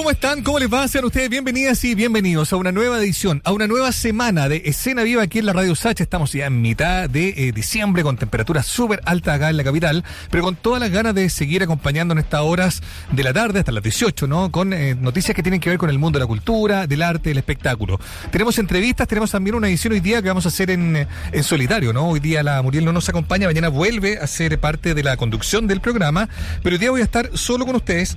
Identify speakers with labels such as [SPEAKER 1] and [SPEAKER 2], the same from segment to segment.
[SPEAKER 1] ¿Cómo están? ¿Cómo les va? Sean ustedes bienvenidas y bienvenidos a una nueva edición, a una nueva semana de Escena Viva aquí en la Radio Sacha. Estamos ya en mitad de eh, diciembre con temperaturas súper altas acá en la capital, pero con todas las ganas de seguir acompañando en estas horas de la tarde hasta las 18, ¿no? Con eh, noticias que tienen que ver con el mundo de la cultura, del arte, del espectáculo. Tenemos entrevistas, tenemos también una edición hoy día que vamos a hacer en, en solitario, ¿no? Hoy día la Muriel no nos acompaña, mañana vuelve a ser parte de la conducción del programa, pero hoy día voy a estar solo con ustedes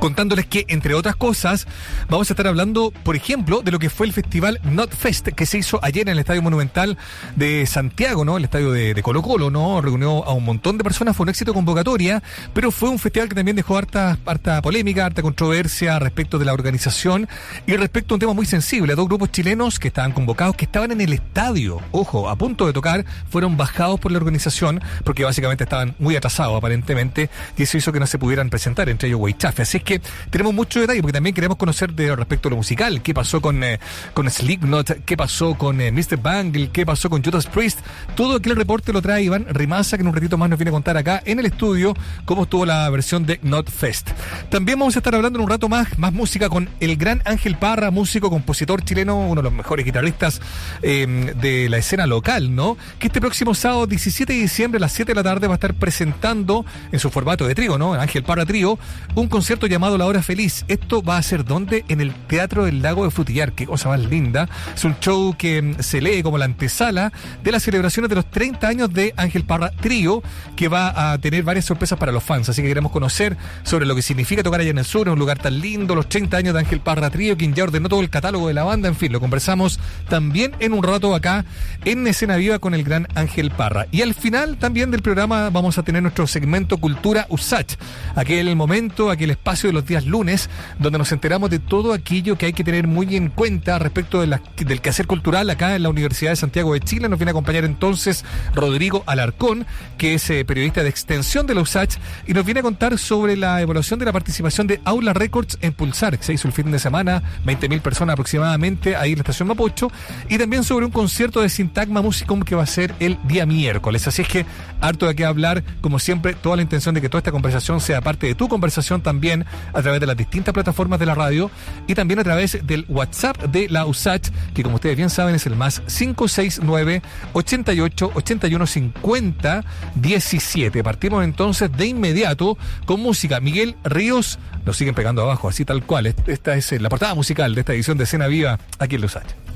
[SPEAKER 1] contándoles que, entre otras cosas, vamos a estar hablando, por ejemplo, de lo que fue el festival Not Fest, que se hizo ayer en el Estadio Monumental de Santiago, ¿no? El estadio de, Colo Colo, ¿no? Reunió a un montón de personas, fue un éxito convocatoria, pero fue un festival que también dejó harta, harta polémica, harta controversia respecto de la organización y respecto a un tema muy sensible. Dos grupos chilenos que estaban convocados, que estaban en el estadio, ojo, a punto de tocar, fueron bajados por la organización porque básicamente estaban muy atrasados aparentemente y eso hizo que no se pudieran presentar, entre ellos Weichafe. Así es que tenemos mucho detalle, porque también queremos conocer de respecto a lo musical, qué pasó con, eh, con Slipknot, qué pasó con eh, Mr. Bangle, qué pasó con Judas Priest. Todo aquel reporte lo trae Iván Rimaza, que en un ratito más nos viene a contar acá en el estudio cómo estuvo la versión de Not Fest. También vamos a estar hablando en un rato más, más música con el gran Ángel Parra, músico, compositor chileno, uno de los mejores guitarristas eh, de la escena local, ¿no? Que este próximo sábado 17 de diciembre a las 7 de la tarde va a estar presentando en su formato de trío, ¿no? Ángel Parra Trío, un concierto llamado La Hora Feliz. Esto va a ser donde? En el Teatro del Lago de Frutillar. Qué cosa más linda. Es un show que mm, se lee como la antesala de las celebraciones de los 30 años de Ángel Parra Trío, que va a tener varias sorpresas para los fans. Así que queremos conocer sobre lo que significa tocar allá en el sur, en un lugar tan lindo, los 30 años de Ángel Parra Trío, quien ya ordenó todo el catálogo de la banda. En fin, lo conversamos también en un rato acá en Escena Viva con el gran Ángel Parra. Y al final también del programa vamos a tener nuestro segmento Cultura USACH, aquel momento, aquel espacio de los días lunes, donde nos enteramos de todo aquello que hay que tener muy en cuenta respecto de la, del quehacer cultural acá en la Universidad de Santiago de Chile. Nos viene a acompañar entonces Rodrigo Alarcón, que es eh, periodista de extensión de la USACH, y nos viene a contar sobre la evaluación de la participación de Aula Records en Pulsar, que se hizo el fin de semana, 20.000 personas aproximadamente ahí en la estación Mapocho, y también sobre un concierto de Sintagma Musicum que va a ser el día miércoles. Así es que harto de qué hablar, como siempre, toda la intención de que toda esta conversación sea parte de tu conversación también a través de las distintas plataformas de la radio y también a través del WhatsApp de la USACH, que como ustedes bien saben es el más 569 88 81 50 17. Partimos entonces de inmediato con música. Miguel Ríos nos siguen pegando abajo, así tal cual. Esta es la portada musical de esta edición de Escena Viva aquí en la USACH.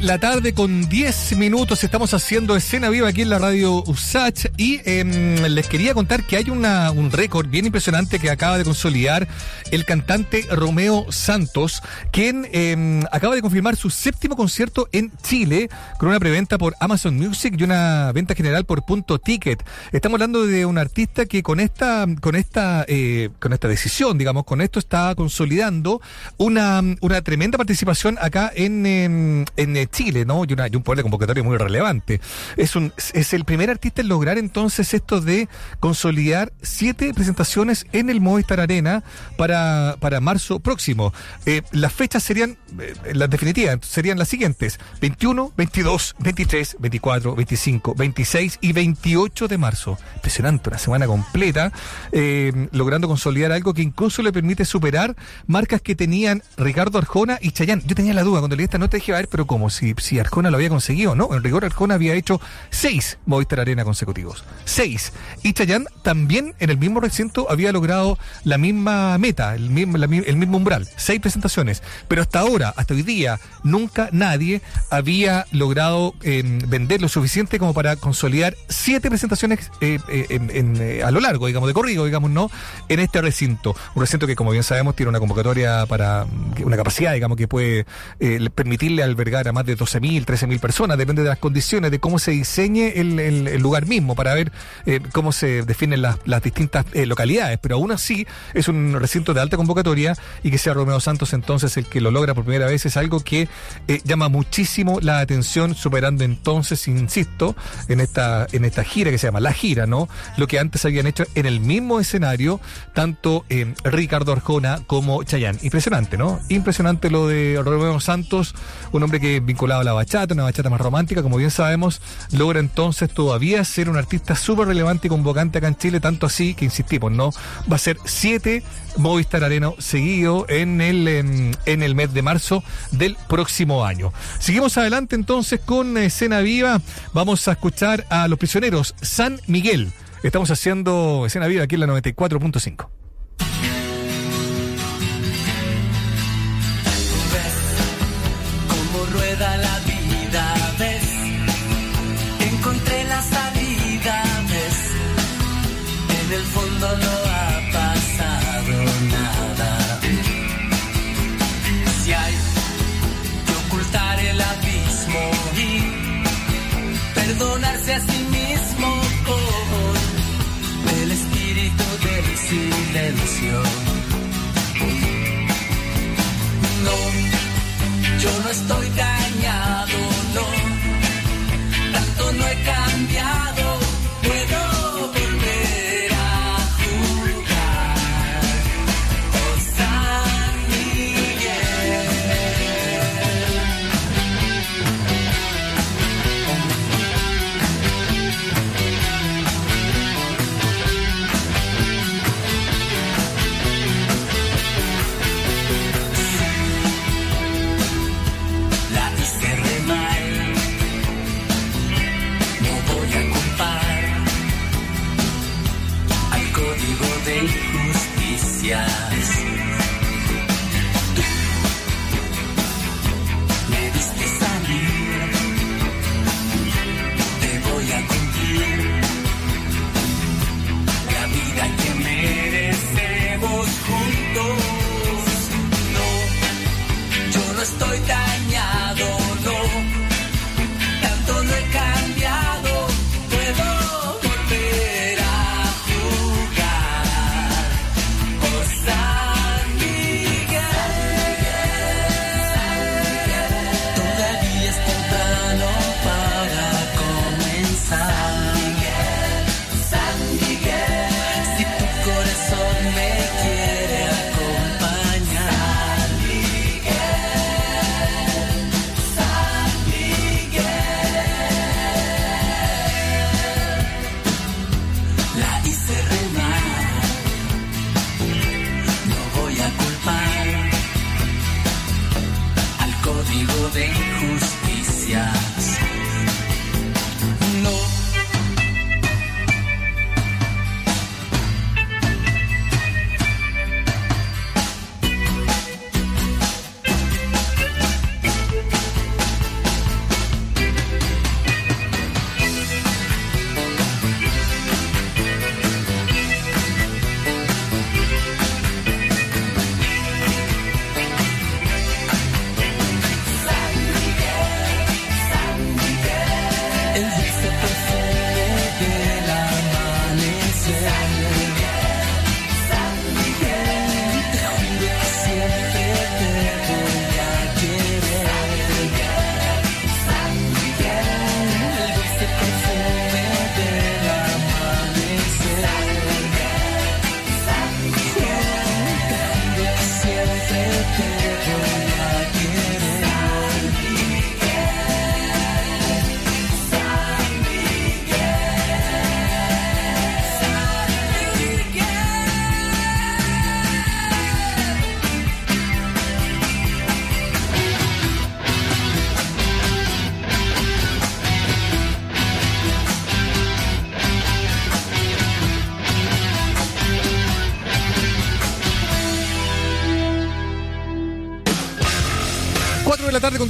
[SPEAKER 1] La tarde con 10 minutos estamos haciendo escena viva aquí en la radio USACH y em, les quería contar que hay una, un récord bien impresionante que acaba de consolidar el cantante Romeo Santos, quien em, acaba de confirmar su séptimo concierto en Chile con una preventa por Amazon Music y una venta general por punto ticket. Estamos hablando de un artista que con esta, con esta, eh, con esta decisión, digamos, con esto está consolidando una, una tremenda participación acá en em, en, eh, Chile, ¿no? Y, una, y un poder de convocatoria muy relevante. Es, un, es el primer artista en lograr entonces esto de consolidar siete presentaciones en el Movistar Arena para, para marzo próximo. Eh, las fechas serían, eh, las definitivas, serían las siguientes: 21, 22, 23, 24, 25, 26 y 28 de marzo. Impresionante, una semana completa, logrando consolidar algo que incluso le permite superar marcas que tenían Ricardo Arjona y Chayán. Yo tenía la duda cuando leí esta nota, dije, a ver, pero como si, si Arjona lo había conseguido, ¿no? En rigor, Arjona había hecho seis Movistar Arena consecutivos. Seis. Y Chayán también en el mismo recinto había logrado la misma meta, el mismo, el mismo umbral. Seis presentaciones. Pero hasta ahora, hasta hoy día, nunca nadie había logrado em, vender lo suficiente como para consolidar siete presentaciones eh, eh, en, a lo largo, digamos, de corrido, digamos, ¿no? En este recinto. Un recinto que, como bien sabemos, tiene una convocatoria para una capacidad, digamos, que puede eh, permitirle albergar a más de 12.000, 13.000 personas, depende de las condiciones, de cómo se diseñe el, lugar mismo, para ver eh, cómo se definen las, distintas eh, localidades. Pero aún así es un recinto de alta convocatoria y que sea Romeo Santos entonces el que lo logra por primera vez es algo que eh, llama muchísimo la atención, superando entonces, insisto, en esta, en esta gira que se llama La Gira, ¿no? Lo que antes habían hecho en el mismo escenario, tanto Ricardo Arjona como Chayanne. Impresionante, ¿no? Impresionante lo de Romeo Santos un hombre que vinculado a la bachata, una bachata más romántica, como bien sabemos, logra entonces todavía ser un artista súper relevante y convocante acá en Chile, tanto así que insistimos, ¿no? Va a ser siete Movistar Arena seguido en el, en, el mes de marzo del próximo año. Seguimos adelante entonces con Escena Viva. Vamos a escuchar a los prisioneros San Miguel. Estamos haciendo Escena Viva aquí en la 94.5.
[SPEAKER 2] la vida. Encontré la salida, ves. En el fondo no yo no estoy dañado,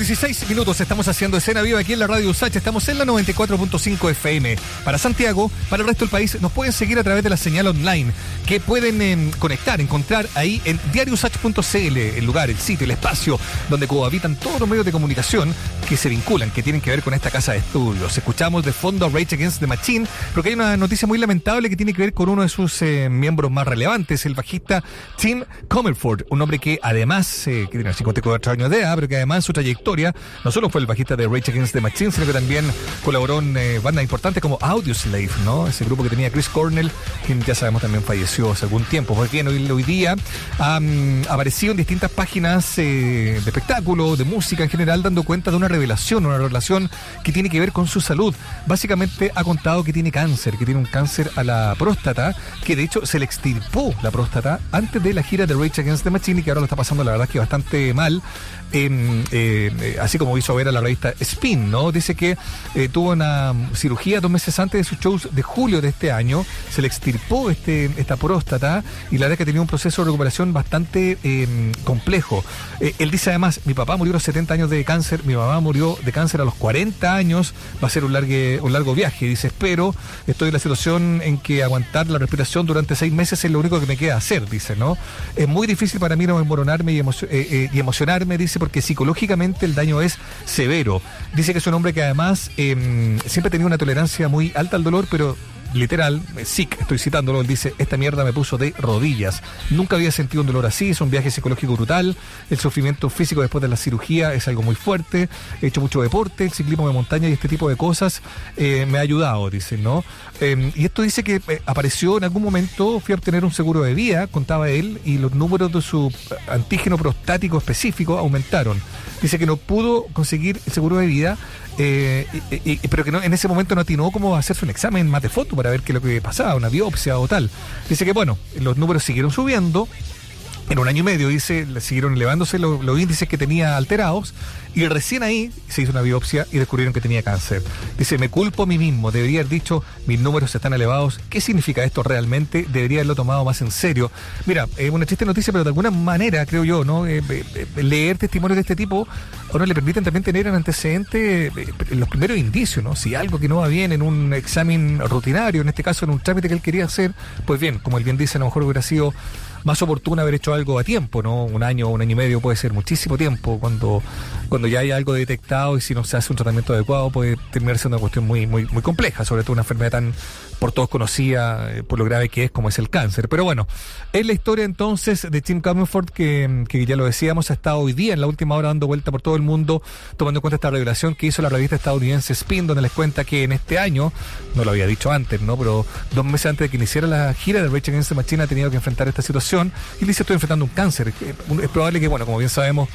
[SPEAKER 1] 16 minutos estamos haciendo escena viva aquí en la radio USACH. Estamos en la 94.5 FM. Para Santiago, para el resto del país, nos pueden seguir a través de la señal online que pueden eh, conectar, encontrar ahí en diariosach.cl, el lugar, el sitio, el espacio donde cohabitan todos los medios de comunicación que se vinculan, que tienen que ver con esta casa de estudios. Escuchamos de fondo a Rage Against the Machine, porque hay una noticia muy lamentable que tiene que ver con uno de sus eh, miembros más relevantes, el bajista Tim Comerford, un hombre que además, eh, que tiene 54 años de edad, pero que además su trayectoria no solo fue el bajista de Rage Against the Machine, sino que también colaboró en eh, bandas importantes como Audioslave, ¿no? Ese grupo que tenía Chris Cornell, quien ya sabemos también falleció hace algún tiempo. Porque bien, hoy, hoy día ha aparecido en distintas páginas de espectáculo, de música en general, dando cuenta de una revelación, una revelación que tiene que ver con su salud. Básicamente ha contado que tiene cáncer, que tiene un cáncer a la próstata, que de hecho se le extirpó la próstata antes de la gira de Rage Against the Machine y que ahora lo está pasando la verdad que bastante mal. Eh, eh, así como hizo ver a la revista Spin, ¿no? Dice que eh, tuvo una cirugía dos meses antes de sus shows de julio de este año, se le extirpó este, esta próstata y la verdad que tenía un proceso de recuperación bastante em, complejo. él dice además, mi papá murió a los 70 años de cáncer, mi mamá murió de cáncer a los 40 años, va a ser un, largue, un largo viaje, dice, espero, estoy en la situación en que aguantar la respiración durante seis meses es lo único que me queda hacer, dice, ¿no? Es muy difícil para mí no emboronarme y, y emocionarme, dice, porque psicológicamente el daño es severo. Dice que es un hombre que además eh, siempre tenido una tolerancia muy alta al dolor, pero literal, sick, estoy citándolo, él dice, esta mierda me puso de rodillas. Nunca había sentido un dolor así, es un viaje psicológico brutal, el sufrimiento físico después de la cirugía es algo muy fuerte, he hecho mucho deporte, el ciclismo de montaña y este tipo de cosas eh, me ha ayudado, dice, ¿no? Em, y esto dice que eh, apareció en algún momento, fui a obtener un seguro de vida, contaba él, y los números de su antígeno prostático específico aumentaron. Dice que no pudo conseguir el seguro de vida eh, pero que no, en ese momento no atinó cómo hacerse un examen más de foto para ver qué es lo que pasaba, una biopsia o tal. Dice que bueno, los números siguieron subiendo, en un año y medio, dice, siguieron elevándose los, índices que tenía alterados y recién ahí se hizo una biopsia y descubrieron que tenía cáncer. Dice, me culpo a mí mismo, debería haber dicho, mis números están elevados, ¿qué significa esto realmente? Debería haberlo tomado más en serio. Mira, es una triste noticia, pero de alguna manera, creo yo, ¿no? Eh, eh, eh, leer testimonios de este tipo a uno le permiten también tener un antecedente, los primeros indicios, ¿no? Si algo que no va bien en un examen rutinario, en este caso en un trámite que él quería hacer, pues bien, como él bien dice, a lo mejor hubiera sido más oportuno haber hecho algo a tiempo, ¿no? Un año, un año y medio puede ser muchísimo tiempo cuando, cuando ya hay algo detectado y si no se hace un tratamiento adecuado puede terminar siendo una cuestión muy, muy, muy compleja, sobre todo una enfermedad tan por todos conocida eh, por lo grave que es como es el cáncer. Pero bueno, es la historia entonces de Tim Comerford que, que ya lo decíamos, ha estado hoy día en la última hora dando vuelta por todo el mundo, tomando en cuenta esta revelación que hizo la revista estadounidense Spin, donde les cuenta que en este año, no lo había dicho antes, ¿no? Pero dos meses antes de que iniciara la gira de Rage Against the Machine ha tenido que enfrentar esta situación y dice estoy enfrentando un cáncer. Es probable que, bueno, como bien sabemos,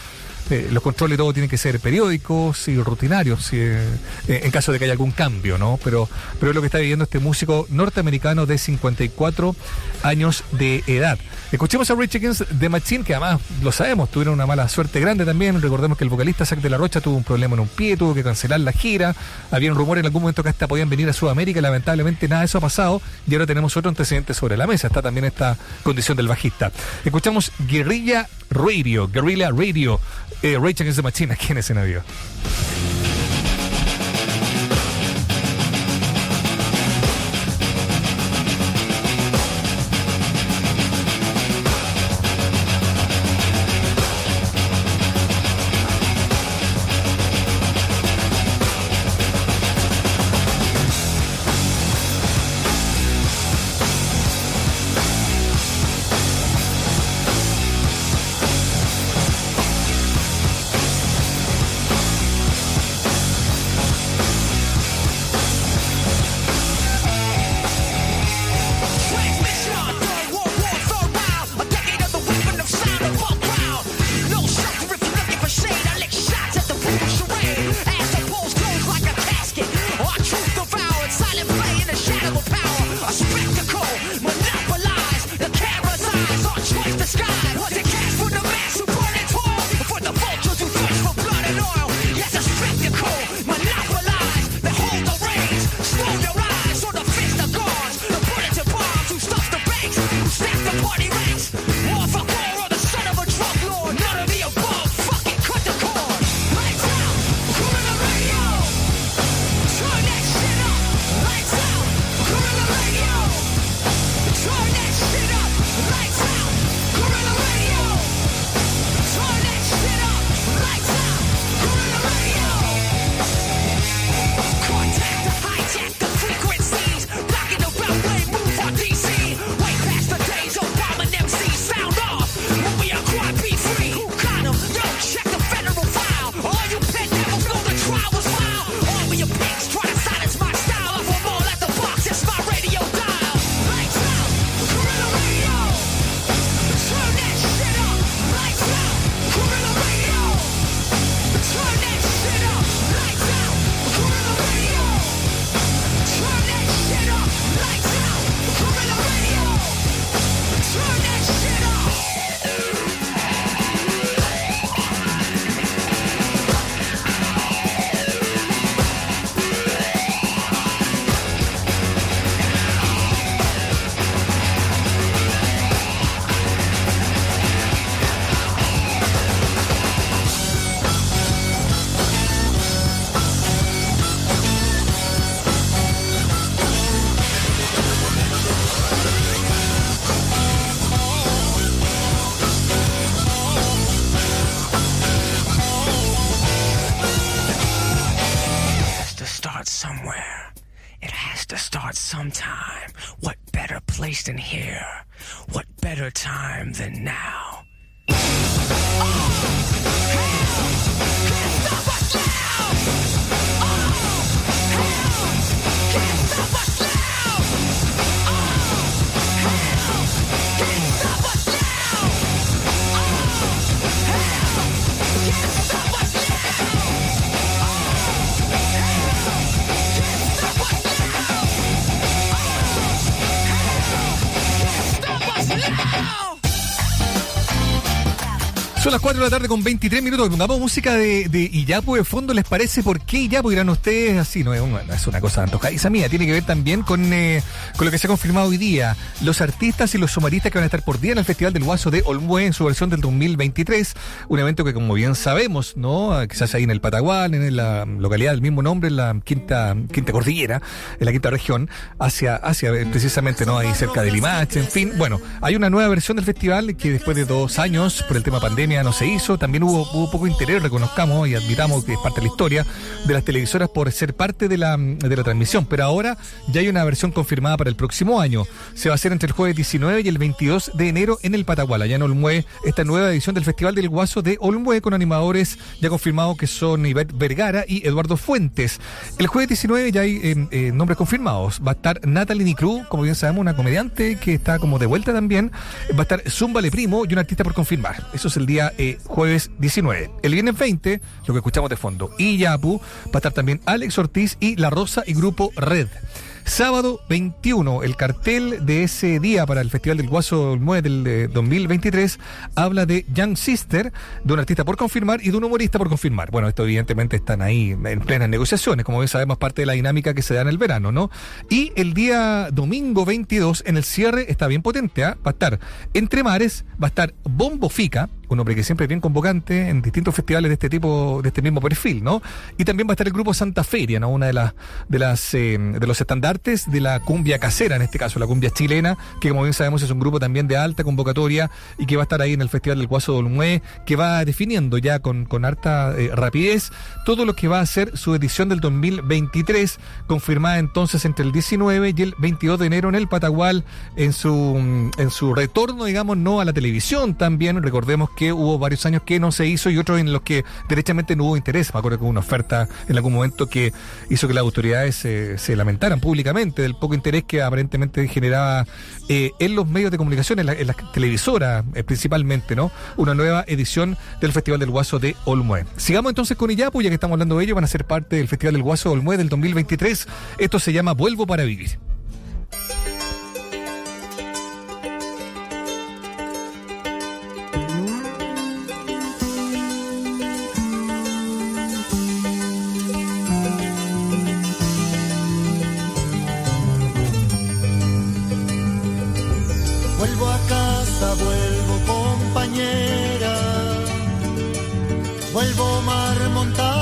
[SPEAKER 1] eh, los controles y todo tienen que ser periódicos y rutinarios eh, en caso de que haya algún cambio, ¿no? Pero, pero es lo que está viviendo este músico norteamericano de 54 años de edad. Escuchemos a Rich Against The Machine, que además lo sabemos, tuvieron una mala suerte grande también. Recordemos que el vocalista Zack de la Rocha tuvo un problema en un pie, tuvo que cancelar la gira. Había un rumor en algún momento que hasta podían venir a Sudamérica, lamentablemente nada de eso ha pasado. Y ahora tenemos otro antecedente sobre la mesa. Está también esta condición del bajista. Escuchamos Guerrilla Radio, Guerrilla Radio, eh, Rage Against the Machine aquí en escenario. 4 de la tarde con 23 minutos. Pongamos música de, de Iyapu de fondo. ¿Les parece por qué Iyapu? Dirán ustedes así. No es, una, no es una cosa antojadiza mía. Tiene que ver también con, eh, con lo que se ha confirmado hoy día. Los artistas y los somaristas que van a estar por día en el Festival del Guaso de Olmué en su versión del 2023. Un evento que, como bien sabemos, ¿no? Quizás ahí en el Patagual, en la localidad del mismo nombre, en la quinta, quinta cordillera, en la quinta región, hacia, hacia eh, precisamente, ¿no? Ahí cerca de Limache, en fin. Bueno, hay una nueva versión del festival que después de dos años, por el tema pandemia, no se hizo. También hubo, hubo poco interés, reconozcamos y admitamos que es parte de la historia de las televisoras por ser parte de la, de la transmisión. Pero ahora ya hay una versión confirmada para el próximo año. Se va a hacer entre el jueves 19 y el 22 de enero en el Patagual, allá en Olmué, esta nueva edición del Festival del Guaso de Olmué con animadores ya confirmados que son Ivette Vergara y Eduardo Fuentes. El jueves 19 ya hay eh, eh, nombres confirmados. Va a estar Natalie Nicru, como bien sabemos, una comediante que está como de vuelta también. Va a estar Zumba Le Primo y un artista por confirmar. Eso es el día eh, jueves 19. El viernes 20, lo que escuchamos de fondo, y Yapu, va a estar también Alex Ortiz y La Rosa y Grupo Red. Sábado 21, el cartel de ese día para el Festival del Guaso Olmué del eh, 2023 habla de Young Sister, de un artista por confirmar y de un humorista por confirmar. Bueno, esto evidentemente están ahí en plenas negociaciones, como bien sabemos, parte de la dinámica que se da en el verano, ¿no? Y el día domingo 22, en el cierre, está bien potente, ¿ah? Va a estar Entre Mares, va a estar Bombo Fica, un hombre que siempre es bien convocante en distintos festivales de este tipo, de este mismo perfil, ¿no? Y también va a estar el grupo Santa Feria, ¿no? Una de las de las eh, de los estandartes de la cumbia casera, en este caso, la cumbia chilena, que como bien sabemos es un grupo también de alta convocatoria y que va a estar ahí en el Festival del Guaso de Olmué, que va definiendo ya con, con harta eh, rapidez todo lo que va a ser su edición del 2023, confirmada entonces entre el 19 y el 22 de enero en el Patagual, en su, en su retorno, digamos, no a la televisión también, recordemos que que hubo varios años que no se hizo y otros en los que derechamente no hubo interés. Me acuerdo que hubo una oferta en algún momento que hizo que las autoridades se, lamentaran públicamente del poco interés que aparentemente generaba eh, en los medios de comunicación, en las televisoras eh, principalmente, ¿no? Una nueva edición del Festival del Guaso de Olmué. Sigamos entonces con Iyapu, ya que estamos hablando de ello, van a ser parte del Festival del Guaso de Olmué del 2023. Esto se llama Vuelvo para vivir.
[SPEAKER 3] Vuelvo compañera. Vuelvo mar, montaña,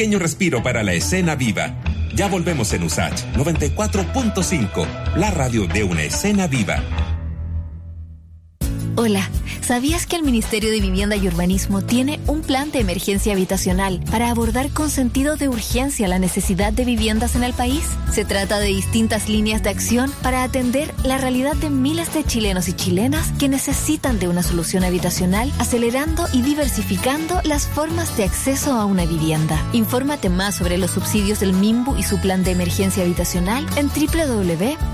[SPEAKER 4] pequeño respiro para la escena viva. Ya volvemos en USACH 94.5, la radio de una escena viva.
[SPEAKER 5] Hola, ¿sabías que el Ministerio de Vivienda y Urbanismo tiene un plan de emergencia habitacional para abordar con sentido de urgencia la necesidad de viviendas en el país? Se trata de distintas líneas de acción para atender la realidad de miles de chilenos y chilenas que necesitan de una solución habitacional, acelerando y diversificando las formas de acceso a una vivienda. Infórmate más sobre los subsidios del MIMBU y su plan de emergencia habitacional en www.mimbu.cl.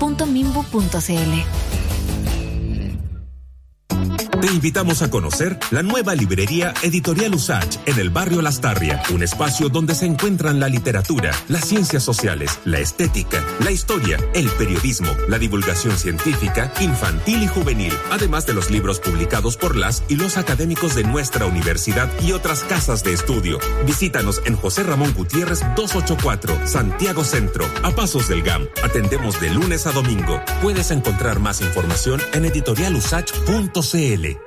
[SPEAKER 4] Invitamos a conocer la nueva librería Editorial Usach en el barrio Lastarria, un espacio donde se encuentran la literatura, las ciencias sociales, la estética, la historia, el periodismo, la divulgación científica, infantil y juvenil, además de los libros publicados por las y los académicos de nuestra universidad y otras casas de estudio. Visítanos en José Ramón Gutiérrez 284, Santiago Centro, a pasos del GAM. Atendemos de lunes a domingo. Puedes encontrar más información en editorialusach.cl.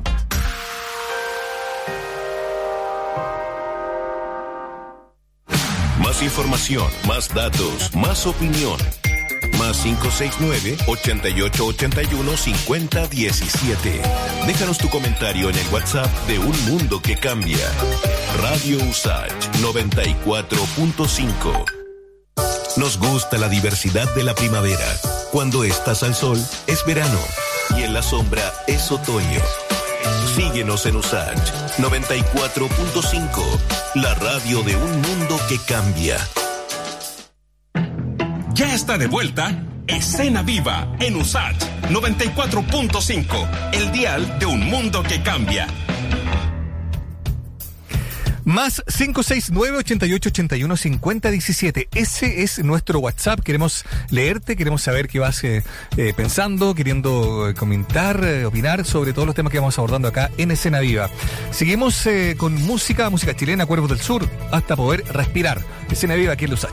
[SPEAKER 6] Información, más datos, más opinión. Más 569-8881-5017. Déjanos tu comentario en el WhatsApp de Un Mundo que Cambia. Radio Usach 94.5. Nos gusta la diversidad de la primavera. Cuando estás al sol, es verano. Y en la sombra, es otoño. Síguenos en Usach 94.5, la radio de un mundo que cambia.
[SPEAKER 4] Ya está de vuelta Escena Viva en USACH 94.5, el dial de un mundo que cambia.
[SPEAKER 1] Más 569-8881-5017. Ese es nuestro WhatsApp. Queremos leerte, queremos saber qué vas eh, eh, pensando, queriendo eh, comentar, opinar sobre todos los temas que vamos abordando acá en Escena Viva. Seguimos con música, música chilena, Cuervos del Sur, hasta poder respirar. Escena Viva aquí en Los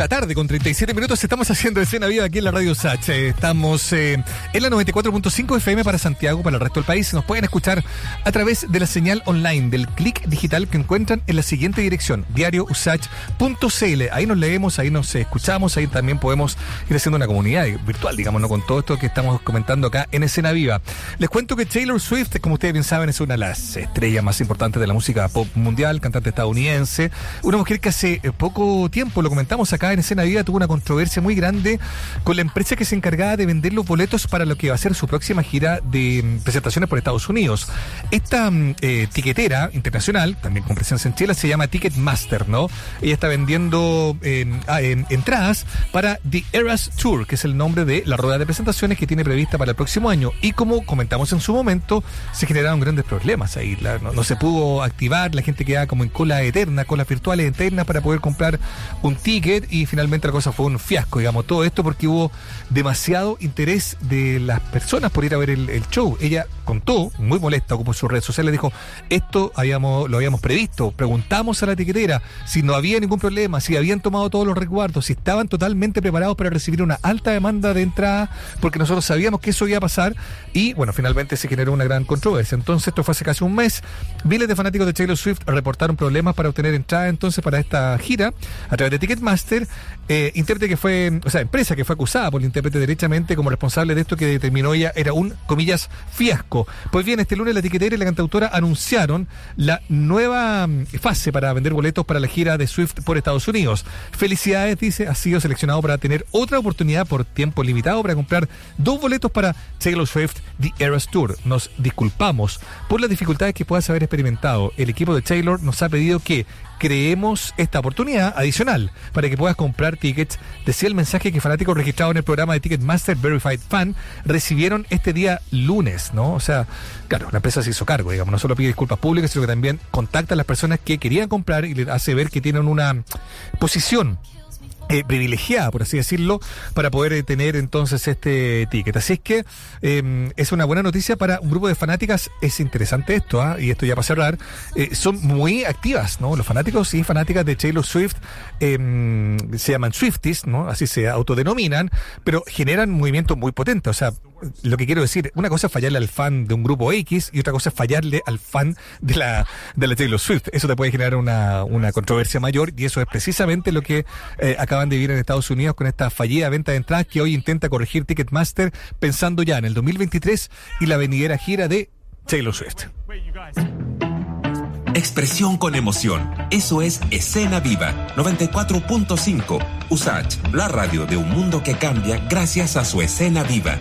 [SPEAKER 3] la
[SPEAKER 1] tarde con 37 minutos. Estamos haciendo escena viva aquí en la Radio Sach. Eh, Estamos eh, en la 94.5 FM para Santiago, para el resto del país. Nos pueden escuchar a través de la señal online del clic digital que encuentran en la siguiente dirección, diariousach.cl. Ahí nos leemos, ahí nos escuchamos, ahí también podemos ir haciendo una comunidad virtual, digamos, ¿no? con todo esto que estamos comentando acá en escena viva. Les cuento que Taylor Swift, como ustedes bien saben, es una de las estrellas más importantes de la música pop mundial, cantante estadounidense. Una mujer que hace eh, poco tiempo, lo comentamos acá en Escena Viva, tuvo una controversia muy grande con la empresa que se encargaba de vender los boletos para lo que va a ser su próxima gira de mm, presentaciones por Estados Unidos. Esta mm, eh, tiquetera internacional, también con presencia en Chile, se llama Ticketmaster, ¿no? Ella está vendiendo eh, ah, entradas para The Eras Tour, que es el nombre de la rueda de presentaciones que tiene prevista para el próximo año. Y como comentamos en su momento, se generaron grandes problemas ahí. No se pudo activar, la gente quedaba como en cola eterna, colas virtuales eternas para poder comprar un ticket y finalmente la cosa fue un fiasco, digamos, todo esto porque hubo demasiado interés de las personas por ir a ver el, el show. Ella contó, muy molesta, como sus redes sociales, dijo, esto habíamos, lo habíamos previsto, preguntamos a la tiquetera si no había ningún problema, si habían tomado todos los resguardos, si estaban totalmente preparados para recibir una alta demanda de entrada, porque nosotros sabíamos que eso iba a pasar y bueno, finalmente se generó una gran controversia. Entonces, esto fue hace casi un mes. Miles de fanáticos de Taylor Swift reportaron problemas para obtener entrada entonces para esta gira a través de Ticketmaster, eh, intérprete que fue, o sea, empresa que fue acusada por el intérprete derechamente como responsable de esto que determinó ella era un, comillas, fiasco. Pues bien, este lunes la etiquetera y la cantautora anunciaron la nueva mm, fase para vender boletos para la gira de Swift por Estados Unidos. Felicidades, dice, ha sido seleccionado para tener otra oportunidad por tiempo limitado para comprar dos boletos para Taylor Swift The Eras Tour. Nos disculpamos por las dificultades que puedas haber experimentado. El equipo de Taylor nos ha pedido que creemos esta oportunidad adicional para que puedas comprar tickets. Decía el mensaje que fanáticos registrados en el programa de Ticketmaster Verified Fan recibieron este día lunes, ¿no? O sea, claro, la empresa se hizo cargo, digamos, no solo pide disculpas públicas, sino que también contacta a las personas que querían comprar y les hace ver que tienen una posición eh, privilegiada, por así decirlo, para poder eh, tener entonces este ticket. Así es que eh, es una buena noticia para un grupo de fanáticas. Es interesante esto, ¿ah? y esto ya para cerrar. eh, son muy activas, ¿no? Los fanáticos y fanáticas de Taylor Swift eh, se llaman Swifties, ¿no? Así se autodenominan, pero generan movimientos muy potentes. O sea, lo que quiero decir, una cosa es fallarle al fan de un grupo X y otra cosa es fallarle al fan de la, de la Taylor Swift. Eso te puede generar una, una controversia mayor y eso es precisamente lo que eh, acaban de vivir en Estados Unidos con esta fallida venta de entradas que hoy intenta corregir Ticketmaster pensando ya en el 2023 y la venidera gira de Taylor Swift.
[SPEAKER 4] Expresión con emoción. Eso es Escena Viva 94.5. Usach, la radio de un mundo que cambia gracias a su escena viva.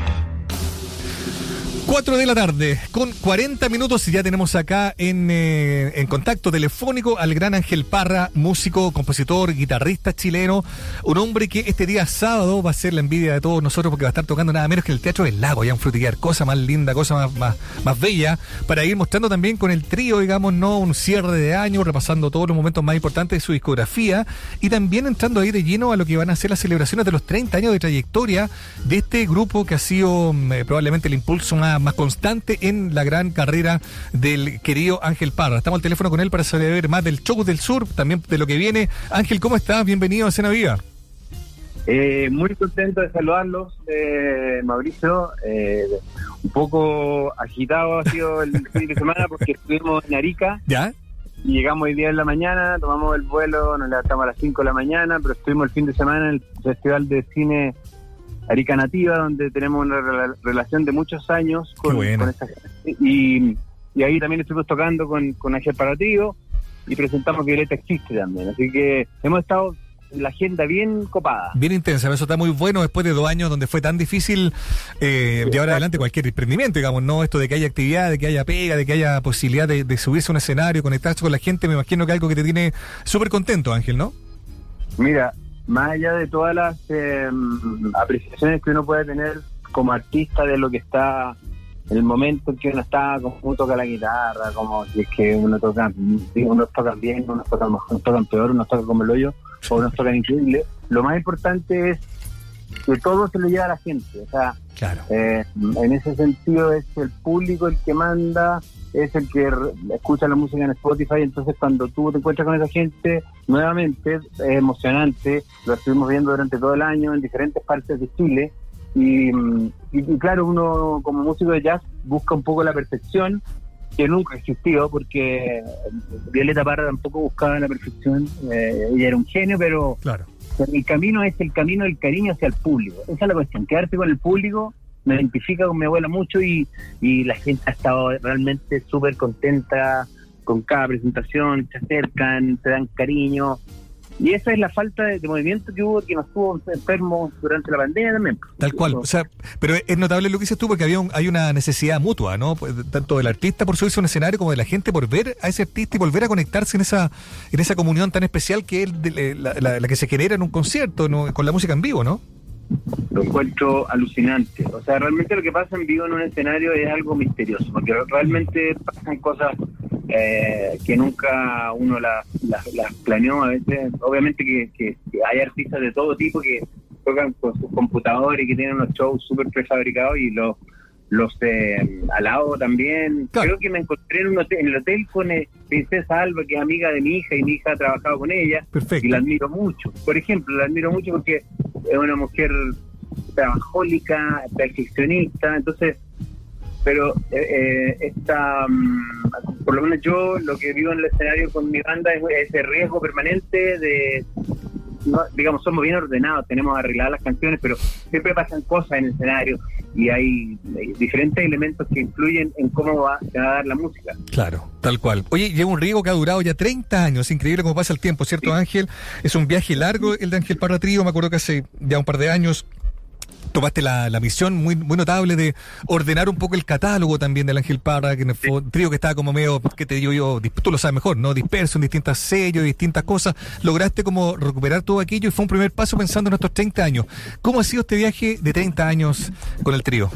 [SPEAKER 1] 4 de la tarde, con 40 minutos y ya tenemos acá en, eh, en contacto telefónico al gran Ángel Parra, músico, compositor, guitarrista chileno, un hombre que este día sábado va a ser la envidia de todos nosotros porque va a estar tocando nada menos que en el Teatro del Lago, ya un frutillar, cosa más linda, cosa más, más, más bella, para ir mostrando también con el trío, digamos, no un cierre de año, repasando todos los momentos más importantes de su discografía y también entrando ahí de lleno a lo que van a ser las celebraciones de los 30 años de trayectoria de este grupo que ha sido mm, eh, probablemente el impulso más, más constante en la gran carrera del querido Ángel Parra. Estamos al teléfono con él para saber más del show del sur, también de lo que viene. Ángel, ¿cómo estás? Bienvenido a Cena Viva.
[SPEAKER 7] Eh, muy contento de saludarlos, eh, Mauricio. Eh, un poco agitado ha sido el fin de semana porque estuvimos en Arica
[SPEAKER 1] ¿Ya?
[SPEAKER 7] y llegamos hoy día en la mañana, tomamos el vuelo, nos levantamos a las 5 de la mañana, pero estuvimos el fin de semana en el Festival de Cine Arica Nativa, donde tenemos una rela- relación de muchos años con, con esa gente. Y, y ahí también estuvimos tocando con, con Ángel Parativo y presentamos Violeta Existe también. Así que hemos estado en la agenda bien copada.
[SPEAKER 1] Bien intensa, eso está muy bueno después de dos años donde fue tan difícil eh, llevar adelante cualquier emprendimiento, digamos, no esto de que haya actividad, de que haya pega, de que haya posibilidad de, de subirse a un escenario, conectarse con la gente, me imagino que algo que te tiene súper contento, Ángel, ¿no?
[SPEAKER 7] Mira, más allá de todas las eh, apreciaciones que uno puede tener como artista de lo que está en el momento en que uno está, como uno toca la guitarra, como si es que uno toca, unos tocan bien, unos tocan mejor, unos tocan peor, unos tocan como el hoyo, o unos tocan increíble. Lo más importante es que todo se lo lleva a la gente. O sea,
[SPEAKER 1] Claro.
[SPEAKER 7] Eh, en ese sentido es el público el que manda, es el que escucha la música en Spotify, entonces cuando tú te encuentras con esa gente, nuevamente es emocionante, lo estuvimos viendo durante todo el año en diferentes partes de Chile, y, mm, y- y claro, uno como músico de jazz busca un poco la perfección, que nunca existió, porque Violeta Parra tampoco buscaba la perfección, eh, ella era un genio, pero
[SPEAKER 1] Claro.
[SPEAKER 7] El camino es el camino del cariño hacia el público. Esa es la cuestión. Quedarte con el público me identifica con mi abuela mucho y, y la gente ha estado realmente súper contenta con cada presentación, se acercan, te dan cariño. Y esa es la falta de, de movimiento que hubo, que nos tuvo enfermos durante la pandemia también.
[SPEAKER 1] Tal cual. O sea, pero es notable lo que dices tú porque había un- hay una necesidad mutua, ¿no? Pues, Tanto del artista por subirse a un escenario como de la gente por ver a ese artista y volver a conectarse en esa en esa comunión tan especial que es de- la, la- la que se genera en un concierto ¿no? con la música en vivo, ¿no?
[SPEAKER 7] lo encuentro alucinante. O sea, realmente lo que pasa en vivo en un escenario es algo misterioso, porque realmente pasan cosas eh, que nunca uno las las- las planeó. A veces, obviamente que, que- que hay artistas de todo tipo que tocan con sus computadores y que tienen unos shows súper prefabricados y los los eh, al lado también.
[SPEAKER 1] Claro.
[SPEAKER 7] Creo que me encontré en, un hotel, en el hotel con eh, Princesa Alba, que es amiga de mi hija y mi hija ha trabajado con ella
[SPEAKER 1] Perfecto.
[SPEAKER 7] y la admiro mucho. Por ejemplo, la admiro mucho porque es una mujer trabajólica, perfeccionista, entonces, pero eh, eh, esta, mm, por lo menos yo lo que vivo en el escenario con mi banda es ese riesgo permanente de, no, digamos, somos bien ordenados, tenemos arregladas las canciones, pero siempre pasan cosas en el escenario y hay, eh, diferentes elementos que influyen en cómo va, se va a dar la música.
[SPEAKER 1] Claro, tal cual. Oye, lleva un riego que ha durado ya 30 años, increíble cómo pasa el tiempo, ¿cierto, Ángel? Es un viaje largo el de Ángel Parra Trío, me acuerdo que hace ya un par de años tomaste la, la misión muy muy notable de ordenar un poco el catálogo también del Ángel Parra, que fue un trío que estaba como medio, que te digo yo, tú lo sabes mejor, ¿no? Disperso en distintas sellos, distintas cosas. Lograste como recuperar todo aquello y fue un primer paso pensando en nuestros 30 años. ¿Cómo ha sido este viaje de 30 años con el trío?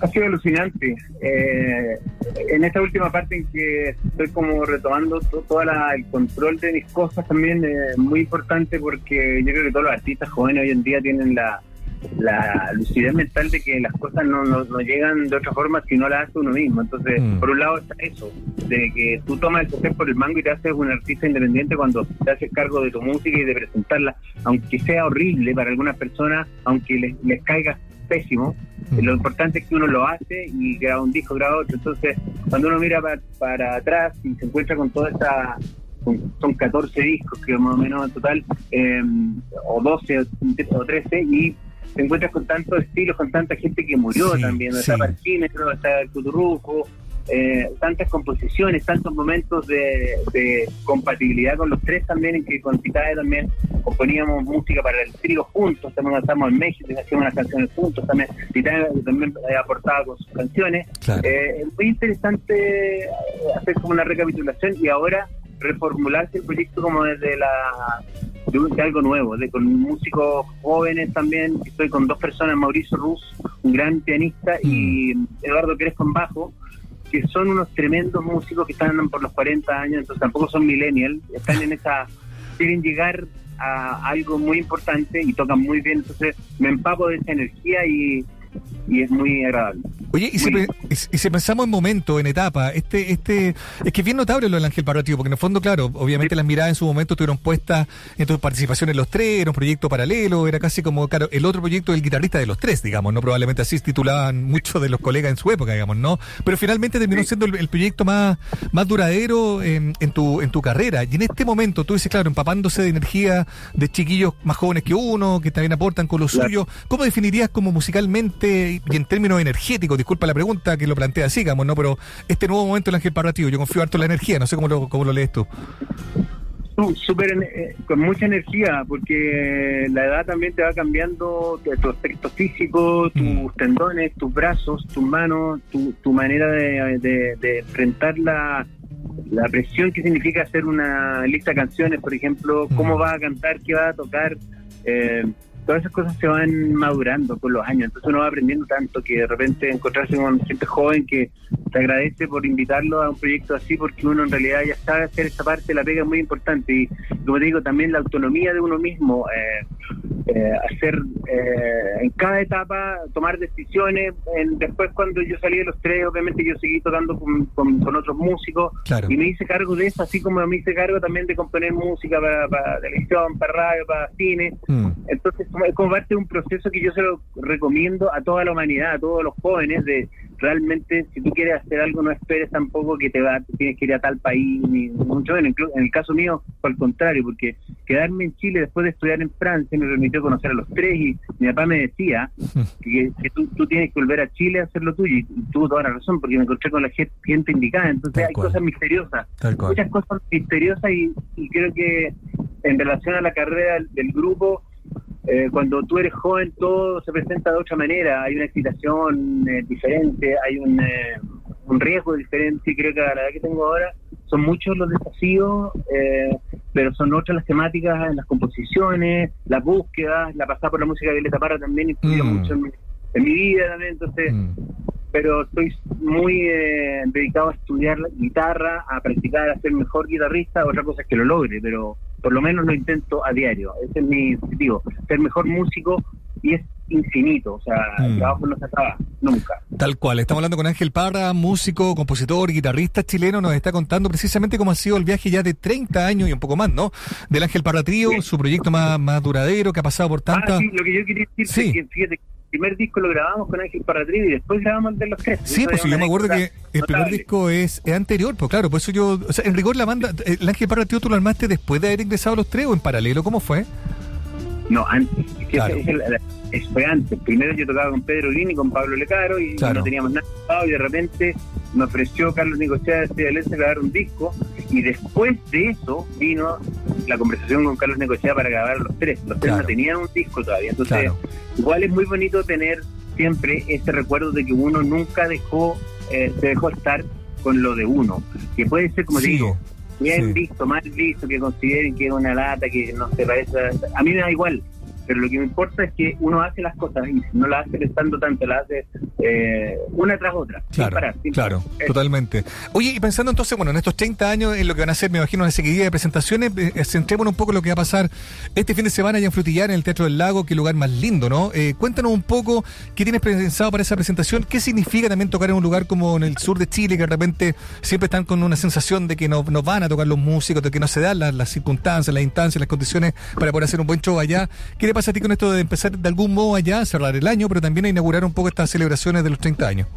[SPEAKER 7] Ha sido alucinante. Eh, en esta última parte en que estoy como retomando to- todo el control de mis cosas también es muy importante porque yo creo que todos los artistas jóvenes hoy en día tienen la, la lucidez mental de que las cosas no, no, no llegan de otra forma si no las hace uno mismo. Entonces,
[SPEAKER 1] Mm.
[SPEAKER 7] por un lado está eso, de que tú tomas el café por el mango y te haces un artista independiente cuando te haces cargo de tu música y de presentarla, aunque sea horrible para algunas personas, aunque les, les caiga pésimo,
[SPEAKER 1] Mm.
[SPEAKER 7] lo importante es que uno lo hace y graba un disco, graba otro. Entonces, cuando uno mira pa- para atrás y se encuentra con toda esta. Son 14 discos, que más o menos en total, eh, o 12 o, o 13, y te encuentras con tantos estilos, con tanta gente que murió
[SPEAKER 1] Sí,
[SPEAKER 7] también.
[SPEAKER 1] sí.
[SPEAKER 7] Está Parquímetro, está el Cuturrufo, eh, tantas composiciones, tantos momentos de, de compatibilidad con los tres también, en que con Titae también componíamos música para el trío juntos, también estamos en México y hacíamos unas canciones juntos también. Titae también eh, aportaba con sus canciones.
[SPEAKER 1] Claro.
[SPEAKER 7] Eh, es muy interesante eh, hacer como una recapitulación y ahora reformularse el proyecto como desde la de, algo nuevo, de con músicos jóvenes también, estoy con dos personas, Mauricio Ruz, un gran pianista, y Eduardo Crespo en bajo, que son unos tremendos músicos que están por los 40 años, entonces tampoco son millennials, están en esa, quieren llegar a algo muy importante y tocan muy bien, entonces me empapo de esa energía y, y es muy agradable.
[SPEAKER 1] Oye, y si, pe- y si- pensamos en momento, en etapa, este, este, es que es bien notable lo del Ángel Parra Trío, porque en el fondo, claro, obviamente las miradas en su momento estuvieron puestas en tu participación en los tres, era un proyecto paralelo, era casi como, claro, el otro proyecto del guitarrista de los tres, digamos, ¿no? Probablemente así titulaban muchos de los colegas en su época, digamos, ¿no? Pero finalmente terminó siendo el, el proyecto más, más duradero en, en tu, en tu carrera. Y en este momento, tú dices, claro, empapándose de energía de chiquillos más jóvenes que uno, que también aportan con lo
[SPEAKER 7] Claro.
[SPEAKER 1] suyo, ¿cómo definirías como musicalmente y en términos energéticos, disculpa la pregunta que lo plantea así, digamos, ¿no? Pero este nuevo momento del Ángel Parra Trío, yo confío harto en la energía, no sé cómo lo, cómo lo lees tú.
[SPEAKER 7] Súper en- eh, con mucha energía, porque la edad también te va cambiando tu, aspecto físico, tus
[SPEAKER 1] Mm.
[SPEAKER 7] tendones, tus brazos, tus manos, tu, tu manera de, de- de enfrentar la, la presión que significa hacer una lista de canciones, por ejemplo, cómo
[SPEAKER 1] Mm.
[SPEAKER 7] vas a cantar, qué vas a tocar. eh, todas esas cosas se van madurando con los años, entonces uno va aprendiendo tanto que de repente encontrarse con gente joven que te agradece por invitarlo a un proyecto así porque uno en realidad ya sabe hacer esa parte, la pega es muy importante y como te digo, también la autonomía de uno mismo, eh, eh, hacer eh, en cada etapa, tomar decisiones. En- después cuando yo salí de los tres, obviamente yo seguí tocando con, con- con otros músicos
[SPEAKER 1] Claro.
[SPEAKER 7] y me hice cargo de eso, así como me hice cargo también de componer música para, para televisión, para radio, para cine.
[SPEAKER 1] Mm.
[SPEAKER 7] Entonces, como- es como parte de un proceso que yo se lo recomiendo a toda la humanidad, a todos los jóvenes, de realmente, si tú quieres hacer algo, no esperes tampoco que te va, tienes que ir a tal país, ni mucho menos. En el caso mío, fue al contrario, porque quedarme en Chile después de estudiar en Francia me permitió conocer a los tres y mi papá me decía que, que tú, tú tienes que volver a Chile a hacer lo tuyo y tuvo toda la razón, porque me encontré con la gente, indicada. Entonces,
[SPEAKER 1] Tal
[SPEAKER 7] hay
[SPEAKER 1] cual.
[SPEAKER 7] cosas misteriosas muchas cosas misteriosas y, y creo que en relación a la carrera del grupo, eh, cuando tú eres joven todo se presenta de otra manera, hay una excitación eh, diferente, hay un, eh, un riesgo diferente y creo que a la edad que tengo ahora son muchos los desafíos, eh, pero son otras las temáticas en las composiciones, las búsquedas, la pasada por la música de Violeta Parra también influyó
[SPEAKER 1] Mm.
[SPEAKER 7] mucho en mi, en mi vida también, entonces
[SPEAKER 1] Mm.
[SPEAKER 7] Pero estoy muy eh, dedicado a estudiar guitarra, a practicar, a ser mejor guitarrista. Otra cosa es que lo logre, pero por lo menos lo intento a diario. Ese es mi objetivo, ser mejor músico y es infinito. O sea,
[SPEAKER 1] Mm.
[SPEAKER 7] el trabajo no se acaba nunca.
[SPEAKER 1] Tal cual, estamos hablando con Ángel Parra, músico, compositor, guitarrista chileno, nos está contando precisamente cómo ha sido el viaje ya de 30 años y un poco más, ¿no? Del Ángel Parra Trío,
[SPEAKER 7] Sí.
[SPEAKER 1] su proyecto más, más duradero que ha pasado por tantas...
[SPEAKER 7] Ah, sí, lo que yo quería decir
[SPEAKER 1] Sí.
[SPEAKER 7] es que, fíjate, primer disco lo grabamos con Ángel Parratri y después grabamos el de los tres.
[SPEAKER 1] Sí, pues yo me acuerdo que el primer disco es, es anterior, pues claro, por eso yo, o sea, en rigor la banda, eh, el Ángel Parra Trío tú lo armaste después de haber ingresado a los tres o en paralelo, ¿cómo fue?
[SPEAKER 7] No, antes. Es que
[SPEAKER 1] Claro.
[SPEAKER 7] la- es- fue antes. Primero yo tocaba con Pedro Lini y con Pablo Lecaro y
[SPEAKER 1] Claro.
[SPEAKER 7] no teníamos nada y de repente me ofreció Carlos Nicochea de Este grabar un disco y después de eso vino la conversación con Carlos Nicochea para grabar los tres. Los tres
[SPEAKER 1] Claro.
[SPEAKER 7] no tenían un disco todavía. Entonces,
[SPEAKER 1] Claro.
[SPEAKER 7] igual es muy bonito tener siempre ese recuerdo de que uno nunca dejó, eh, se dejó estar con lo de uno. Que puede ser, como te
[SPEAKER 1] Sí,
[SPEAKER 7] digo, bien
[SPEAKER 1] sí.
[SPEAKER 7] visto, mal visto, que consideren que es una lata, que no se parece. A, a mí me da igual, pero lo que me importa es que uno hace las cosas y si no las hace estando tanto, las hace eh, una tras otra. sin
[SPEAKER 1] Claro,
[SPEAKER 7] parar, sin
[SPEAKER 1] claro,
[SPEAKER 7] parar. Eh,
[SPEAKER 1] totalmente. Oye, y pensando entonces, bueno, en estos 30 años, en lo que van a ser, me imagino, una seguidilla de presentaciones, eh, centrémonos un poco en lo que va a pasar este fin de semana allá en Frutillar, en el Teatro del Lago, qué lugar más lindo, ¿no? Eh, cuéntanos un poco qué tienes pensado para esa presentación, qué significa también tocar en un lugar como en el sur de Chile, que de repente siempre están con una sensación de que no, no van a tocar los músicos, de que no se dan las, las circunstancias, las instancias, las condiciones para poder hacer un buen show allá. ¿Qué pasa a ti con esto de empezar de algún modo allá, cerrar el año, pero también a inaugurar un poco estas celebraciones de los 30 años?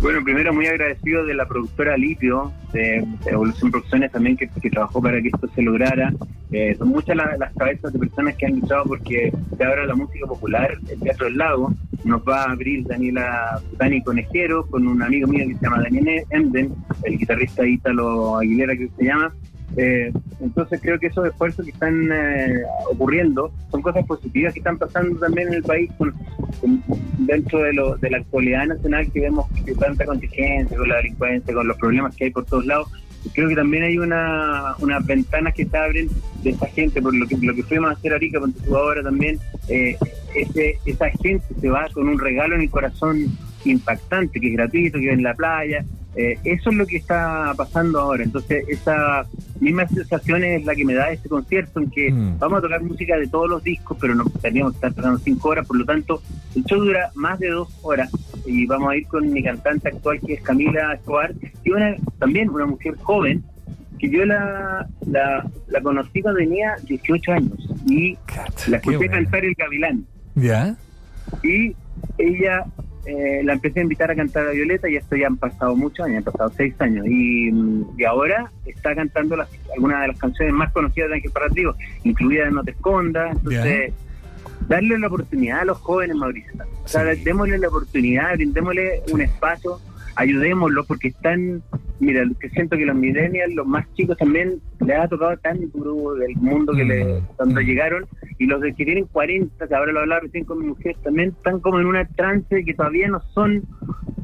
[SPEAKER 7] Bueno, primero muy agradecido de la productora Litio, de, Evolución Producciones también, que, que trabajó para que esto se lograra. Eh, son muchas la- las cabezas de personas que han luchado porque se abra la música popular, el Teatro del Lago. Nos va a abrir Daniela Dani Conejero con un amigo mío que se llama Daniel Emden, el guitarrista Ítalo Aguilera que se llama. Eh, entonces creo que esos esfuerzos que están eh, ocurriendo son cosas positivas que están pasando también en el país con, dentro de, lo, de la actualidad nacional que vemos tanta contingencia con la delincuencia, con los problemas que hay por todos lados. Creo que también hay una unas ventanas que se abren de esa gente, por lo que lo que fuimos a hacer ahorita con tu ahora también, eh, ese, esa gente se va con un regalo en el corazón impactante, que es gratuito, que es en la playa, eh, eso es lo que está pasando ahora. Entonces, esa misma sensación es la que me da este concierto, en que
[SPEAKER 1] Mm.
[SPEAKER 7] vamos a tocar música de todos los discos, pero no tendríamos que estar tocando cinco horas, por lo tanto, el show dura más de dos horas y vamos a ir con mi cantante actual, que es Camila Escobar, y una, también una mujer joven, que yo la, la, la conocí cuando tenía 18 años y la escuché cantar el Gavilán
[SPEAKER 1] ¿Ya?
[SPEAKER 7] y ella eh, la empecé a invitar a cantar a Violeta y esto ya han pasado muchos años, han pasado seis años. Y, mm, y ahora está cantando las, algunas de las canciones más conocidas de Ángel Parratrío, incluida No te escondas, entonces darle la oportunidad a los jóvenes Mauricio, o sea,
[SPEAKER 1] Sí.
[SPEAKER 7] démosle la oportunidad, brindémosle un espacio, ayudémoslos porque están, mira, que siento que los millennials, los más chicos también les ha tocado tan duro del mundo que
[SPEAKER 1] Mm,
[SPEAKER 7] le, cuando
[SPEAKER 1] mm.
[SPEAKER 7] llegaron y los de que tienen 40, que ahora lo hablaba recién con mi mujer, también están como en una trance que todavía no son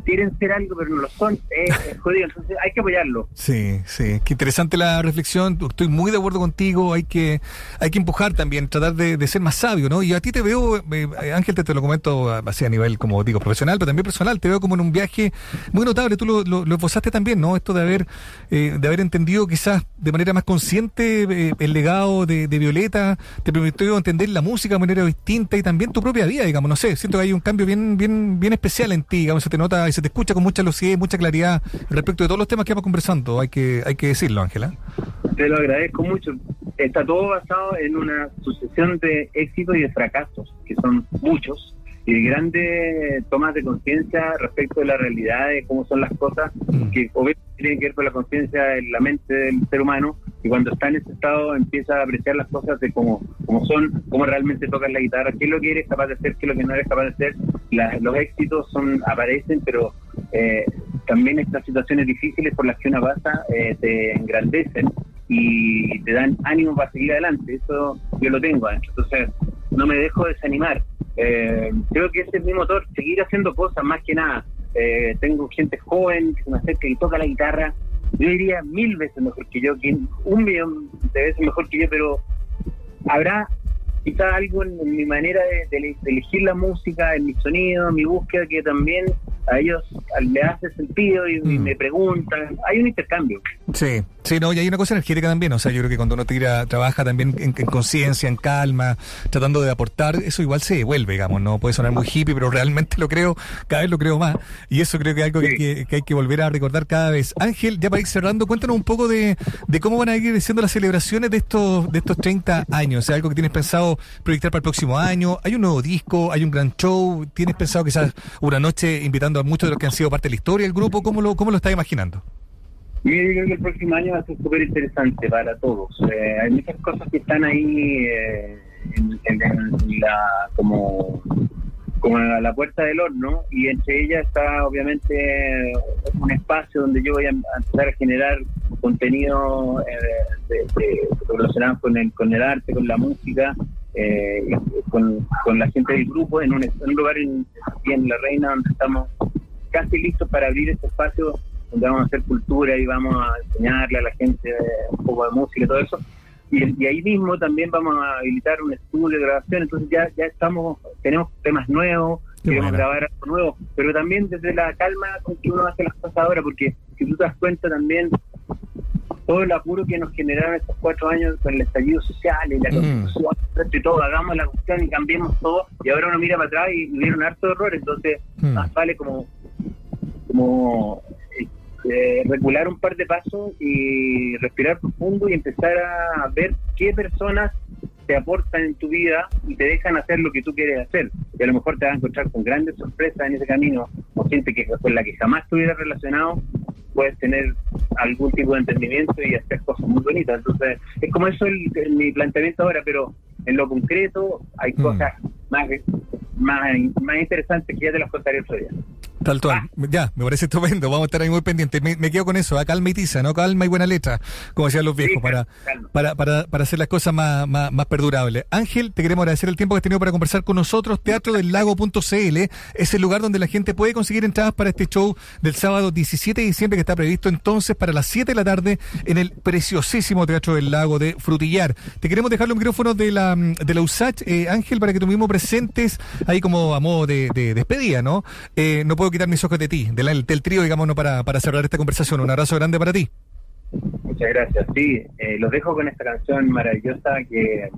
[SPEAKER 7] quieren ser algo pero no lo son, es, es jodido, entonces hay que apoyarlo.
[SPEAKER 1] Sí, sí, qué interesante la reflexión. Estoy muy de acuerdo contigo. Hay que, hay que empujar también, tratar de, de ser más sabio, ¿no? Y a ti te veo, eh, Ángel, te, te lo comento así a nivel, como digo, profesional, pero también personal. Te veo como en un viaje muy notable. Tú lo, lo, lo esbozaste también, ¿no? De haber, eh, de haber entendido quizás de manera más consciente eh, el legado de, de Violeta, te permitió entender la música de manera distinta y también tu propia vida, digamos. No sé, siento que hay un cambio bien, bien, bien especial en ti, digamos. Se te nota y se te escucha con mucha lucidez, mucha claridad respecto de todos los temas que vamos conversando. Hay que, hay que decirlo, Ángela.
[SPEAKER 7] Te lo agradezco mucho. Está todo basado en una sucesión de éxitos y de fracasos, que son muchos, y de grandes tomas de conciencia respecto de la realidad, de cómo son las cosas,
[SPEAKER 1] Mm.
[SPEAKER 7] que obviamente tienen que ver con la conciencia en la mente del ser humano, y cuando está en ese estado empieza a apreciar las cosas de cómo, cómo son, cómo realmente tocas la guitarra, qué es lo que eres capaz de hacer, qué es lo que no eres capaz de hacer. La- los éxitos son aparecen, pero eh, también estas situaciones difíciles por las que uno pasa eh, te engrandecen y te dan ánimo para seguir adelante. Eso yo lo tengo adentro. Entonces, no me dejo desanimar. Eh, creo que ese es mi motor, seguir haciendo cosas más que nada. Eh, tengo gente joven que se me acerca y toca la guitarra. Yo diría mil veces mejor que yo, un millón de veces mejor que yo, pero habrá quizá algo en, en mi manera de, de- de elegir la música, en mi sonido, en mi búsqueda, que también a ellos le hace sentido y, y
[SPEAKER 1] Mm.
[SPEAKER 7] me preguntan. Hay un intercambio.
[SPEAKER 1] Sí, sí, no, y hay una cosa energética también, o sea, yo creo que cuando uno tira, trabaja también en, en conciencia, en calma, tratando de aportar, eso igual se devuelve, digamos, no puede sonar muy hippie, pero realmente lo creo, cada vez lo creo más, y eso creo que es algo que, hay que, que hay que volver a recordar cada vez. Ángel, ya para ir cerrando, cuéntanos un poco de, de cómo van a ir siendo las celebraciones de estos, de estos 30 años, o sea, algo que tienes pensado proyectar para el próximo año, hay un nuevo disco, hay un gran show, tienes pensado quizás una noche invitando a muchos de los que han sido parte de la historia del grupo, ¿cómo lo, cómo lo estás imaginando?
[SPEAKER 7] Yo creo que el próximo año va a ser súper interesante para todos. Eh, hay muchas cosas que están ahí eh, en, en- la como como a la puerta del horno y entre ellas está obviamente un espacio donde yo voy a empezar a generar contenido eh, relacionado con el, con el arte, con la música, eh, con, con la gente del grupo en un, lugar en, en La Reina donde estamos casi listos para abrir este espacio donde vamos a hacer cultura y vamos a enseñarle a la gente un poco de música y todo eso. Y, y ahí mismo también vamos a habilitar un estudio de grabación, entonces ya, ya estamos, tenemos temas nuevos,
[SPEAKER 1] Qué
[SPEAKER 7] queremos
[SPEAKER 1] buena.
[SPEAKER 7] grabar algo nuevo, pero también desde la calma con que uno hace las cosas ahora, porque si tú te das cuenta también todo el apuro que nos generaron estos cuatro años con el estallido social y la
[SPEAKER 1] Mm.
[SPEAKER 7] y todo, hagamos la cuestión y cambiemos todo, y ahora uno mira para atrás y, y vieron harto error, entonces
[SPEAKER 1] Mm.
[SPEAKER 7] más vale como como eh, recular un par de pasos y respirar profundo y empezar a ver qué personas te aportan en tu vida y te dejan hacer lo que tú quieres hacer. Y a lo mejor te vas a encontrar con grandes sorpresas en ese camino, o gente que con la que jamás te hubieras relacionado, puedes tener algún tipo de entendimiento y hacer cosas muy bonitas. Entonces, es como eso el, el- mi planteamiento ahora, pero en lo concreto hay
[SPEAKER 1] Mm.
[SPEAKER 7] cosas más, más, más interesantes que ya te las contaré otro día.
[SPEAKER 1] Tal cual. Ya, me parece estupendo. Vamos a estar ahí muy pendientes. Me, me quedo con eso, a calma y tiza, ¿no? Calma y buena letra, como decían los viejos,
[SPEAKER 7] Sí,
[SPEAKER 1] para, para, para, para hacer las cosas más, más, más perdurables. Ángel, te queremos agradecer el tiempo que has tenido para conversar con nosotros. Teatro del Lago.cl es el lugar donde la gente puede conseguir entradas para este show del sábado 17 de diciembre que está previsto entonces para las 7 de la tarde en el preciosísimo Teatro del Lago de Frutillar. Te queremos dejar los micrófonos de la, de la USACH, eh, Ángel, para que tú mismo presentes ahí como a modo de, de despedida, ¿no? Eh, no puedo quitar mis ojos de ti, del, del trío, digamos, ¿no? para, para cerrar esta conversación. Un abrazo grande para ti.
[SPEAKER 7] Muchas gracias. Sí, eh, los dejo con esta canción maravillosa que,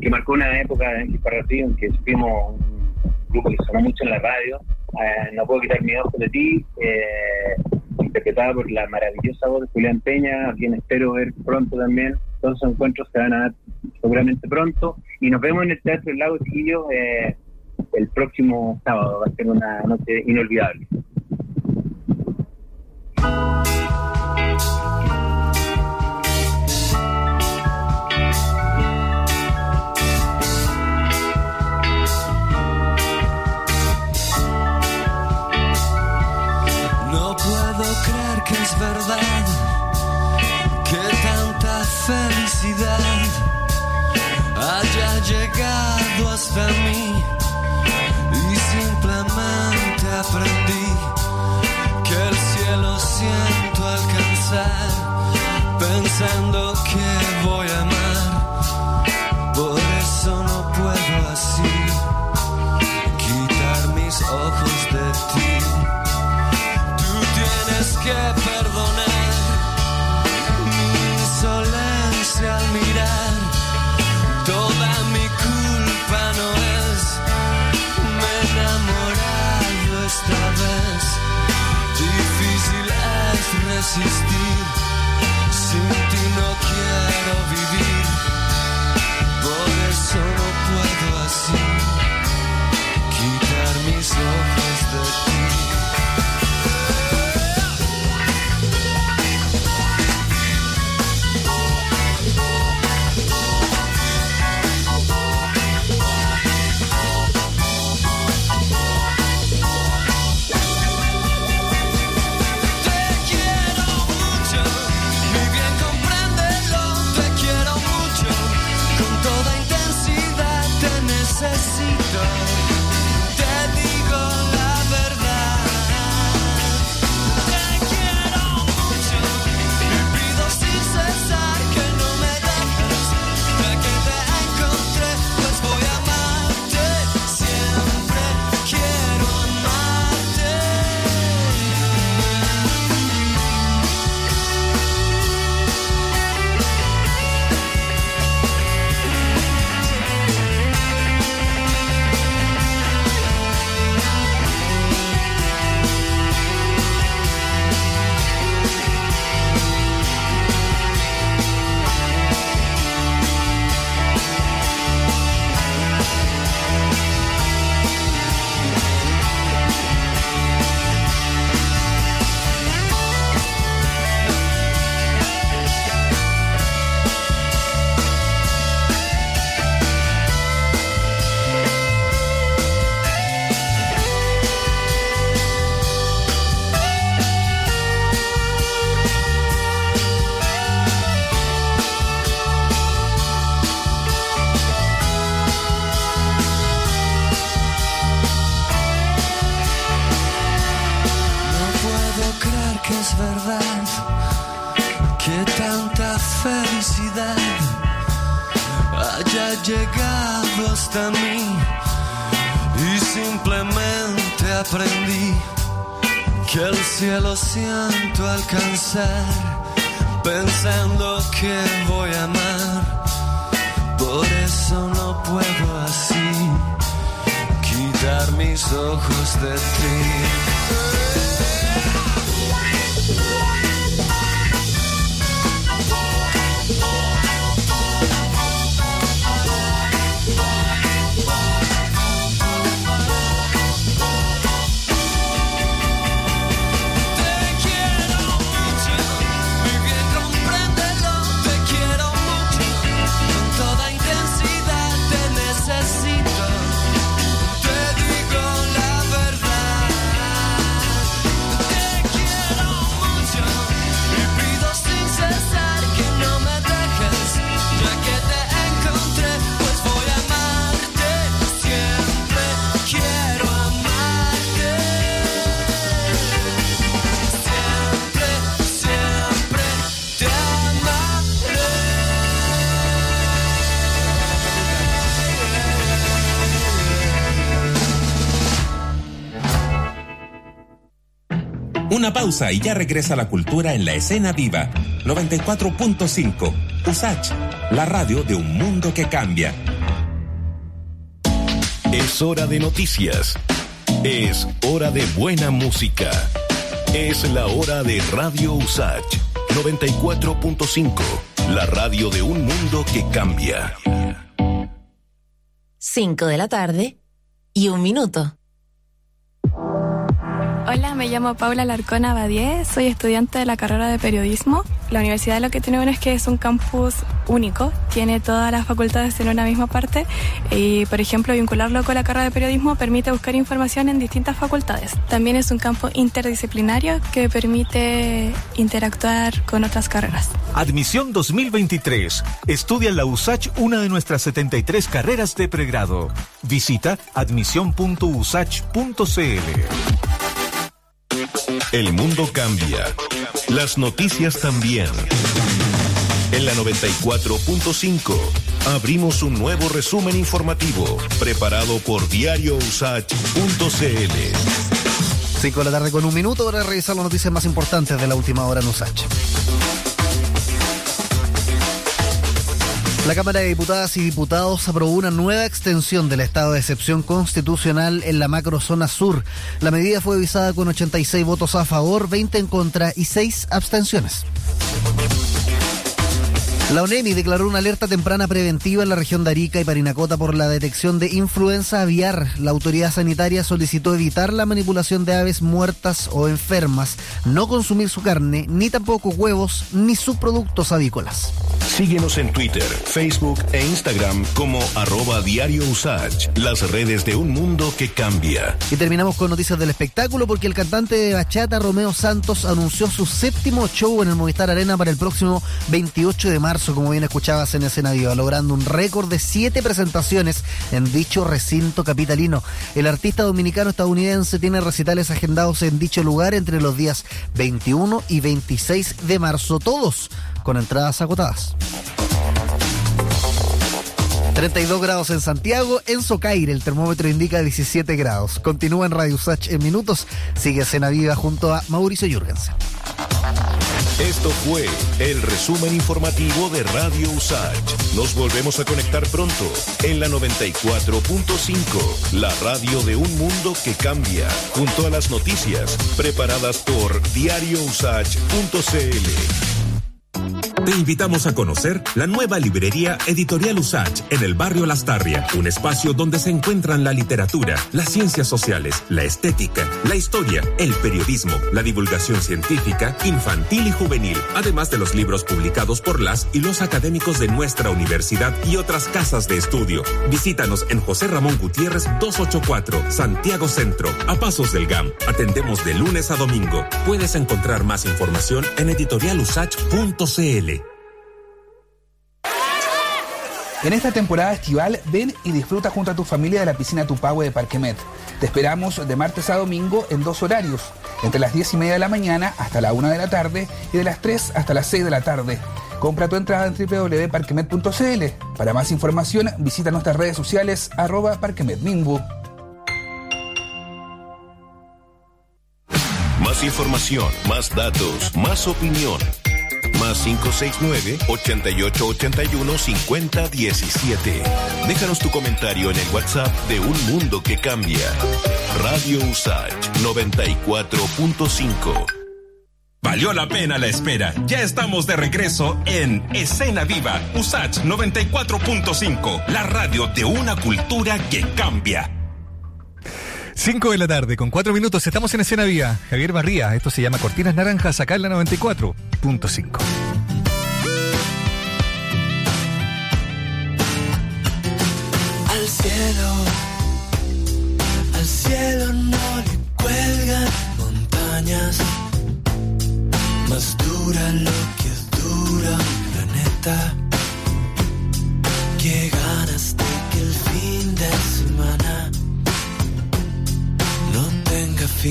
[SPEAKER 7] que marcó una época en Parratí, en que fuimos un grupo que sonó mucho en la radio. Eh, no puedo quitar mi ojo de ti, eh, interpretada por la maravillosa voz de Julián Peña, a quien espero ver pronto también. Todos esos encuentros se van a dar seguramente pronto. Y nos vemos en el Teatro del Lago Chiquillos eh, el próximo sábado. Va a ser una noche inolvidable.
[SPEAKER 8] felicidad haya llegado hasta mí y simplemente aprendí
[SPEAKER 9] que el cielo siento alcanzar pensando que voy a amar, por eso no puedo así quitar mis ojos de ti. Tú tienes que es de
[SPEAKER 4] Una pausa y ya regresa la cultura en la escena viva. 94.5. USACH, la radio de un mundo que cambia.
[SPEAKER 6] Es hora de noticias. Es hora de buena música. Es la hora de Radio Usach 94.5. La radio de un mundo que cambia.
[SPEAKER 5] 5 de la tarde y un minuto.
[SPEAKER 10] Hola, me llamo Paula Larcona Badié, soy estudiante de la carrera de periodismo. La universidad lo que tiene bueno es que es un campus único, tiene todas las facultades en una misma parte y, por ejemplo, vincularlo con la carrera de periodismo permite buscar información en distintas facultades. También es un campo interdisciplinario que permite interactuar con otras carreras.
[SPEAKER 11] Admisión 2023. Estudia en la USACH una de nuestras 73 carreras de pregrado. Visita admisión.usach.cl.
[SPEAKER 6] El mundo cambia. Las noticias también. En la 94.5 abrimos un nuevo resumen informativo preparado por diariousach.cl.
[SPEAKER 12] 5 de la tarde con un minuto para revisar las noticias más importantes de la última hora en USACH. La Cámara de Diputadas y Diputados aprobó una nueva extensión del estado de excepción constitucional en la macrozona sur. La medida fue visada con 86 votos a favor, 20 en contra y 6 abstenciones. La ONEMI declaró una alerta temprana preventiva en la región de Arica y Parinacota por la detección de influenza aviar. La autoridad sanitaria solicitó evitar la manipulación de aves muertas o enfermas, no consumir su carne, ni tampoco huevos, ni subproductos avícolas.
[SPEAKER 6] Síguenos en Twitter, Facebook e Instagram como arroba diario Usage, las redes de un mundo que cambia.
[SPEAKER 12] Y terminamos con noticias del espectáculo porque el cantante de bachata Romeo Santos anunció su séptimo show en el Movistar Arena para el próximo 28 de marzo como bien escuchabas en Escena Viva, logrando un récord de siete presentaciones en dicho recinto capitalino. El artista dominicano estadounidense tiene recitales agendados en dicho lugar entre los días 21 y 26 de marzo, todos con entradas agotadas. 32 grados en Santiago, en Socaire el termómetro indica 17 grados. Continúa en Radio Sach en minutos, sigue Escena Viva junto a Mauricio Jürgensen.
[SPEAKER 6] Esto fue el resumen informativo de Radio Usach. Nos volvemos a conectar pronto en la 94.5, la radio de un mundo que cambia, junto a las noticias preparadas por diariousach.cl.
[SPEAKER 4] Te invitamos a conocer la nueva librería Editorial Usach en el barrio Lastarria, un espacio donde se encuentran la literatura, las ciencias sociales, la estética, la historia, el periodismo, la divulgación científica, infantil y juvenil, además de los libros publicados por las y los académicos de nuestra universidad y otras casas de estudio. Visítanos en José Ramón Gutiérrez 284, Santiago Centro, a pasos del GAM. Atendemos de lunes a domingo. Puedes encontrar más información en editorialusach.cl.
[SPEAKER 13] En esta temporada estival, ven y disfruta junto a tu familia de la piscina Tupahue de Parquemet. Te esperamos de martes a domingo en dos horarios, entre las 10 y media de la mañana hasta la 1 de la tarde y de las 3 hasta las 6 de la tarde. Compra tu entrada en www.parquemet.cl. Para más información, visita nuestras redes sociales arroba parquemetmimbu.
[SPEAKER 6] Más información, más datos, más opinión. Más 569-8881-5017. Déjanos tu comentario en el WhatsApp de Un Mundo que Cambia. Radio Usage 94.5.
[SPEAKER 4] Valió la pena la espera. Ya estamos de regreso en Escena Viva, Usach 94.5, la radio de una cultura que cambia.
[SPEAKER 1] 5 de la tarde, con 4 minutos, estamos en Escena Viva. Javier Barría, esto se llama Cortinas Naranjas, acá en la 94.5.
[SPEAKER 8] Al cielo, al cielo no le cuelgan montañas. Más dura lo que dura un planeta. Lo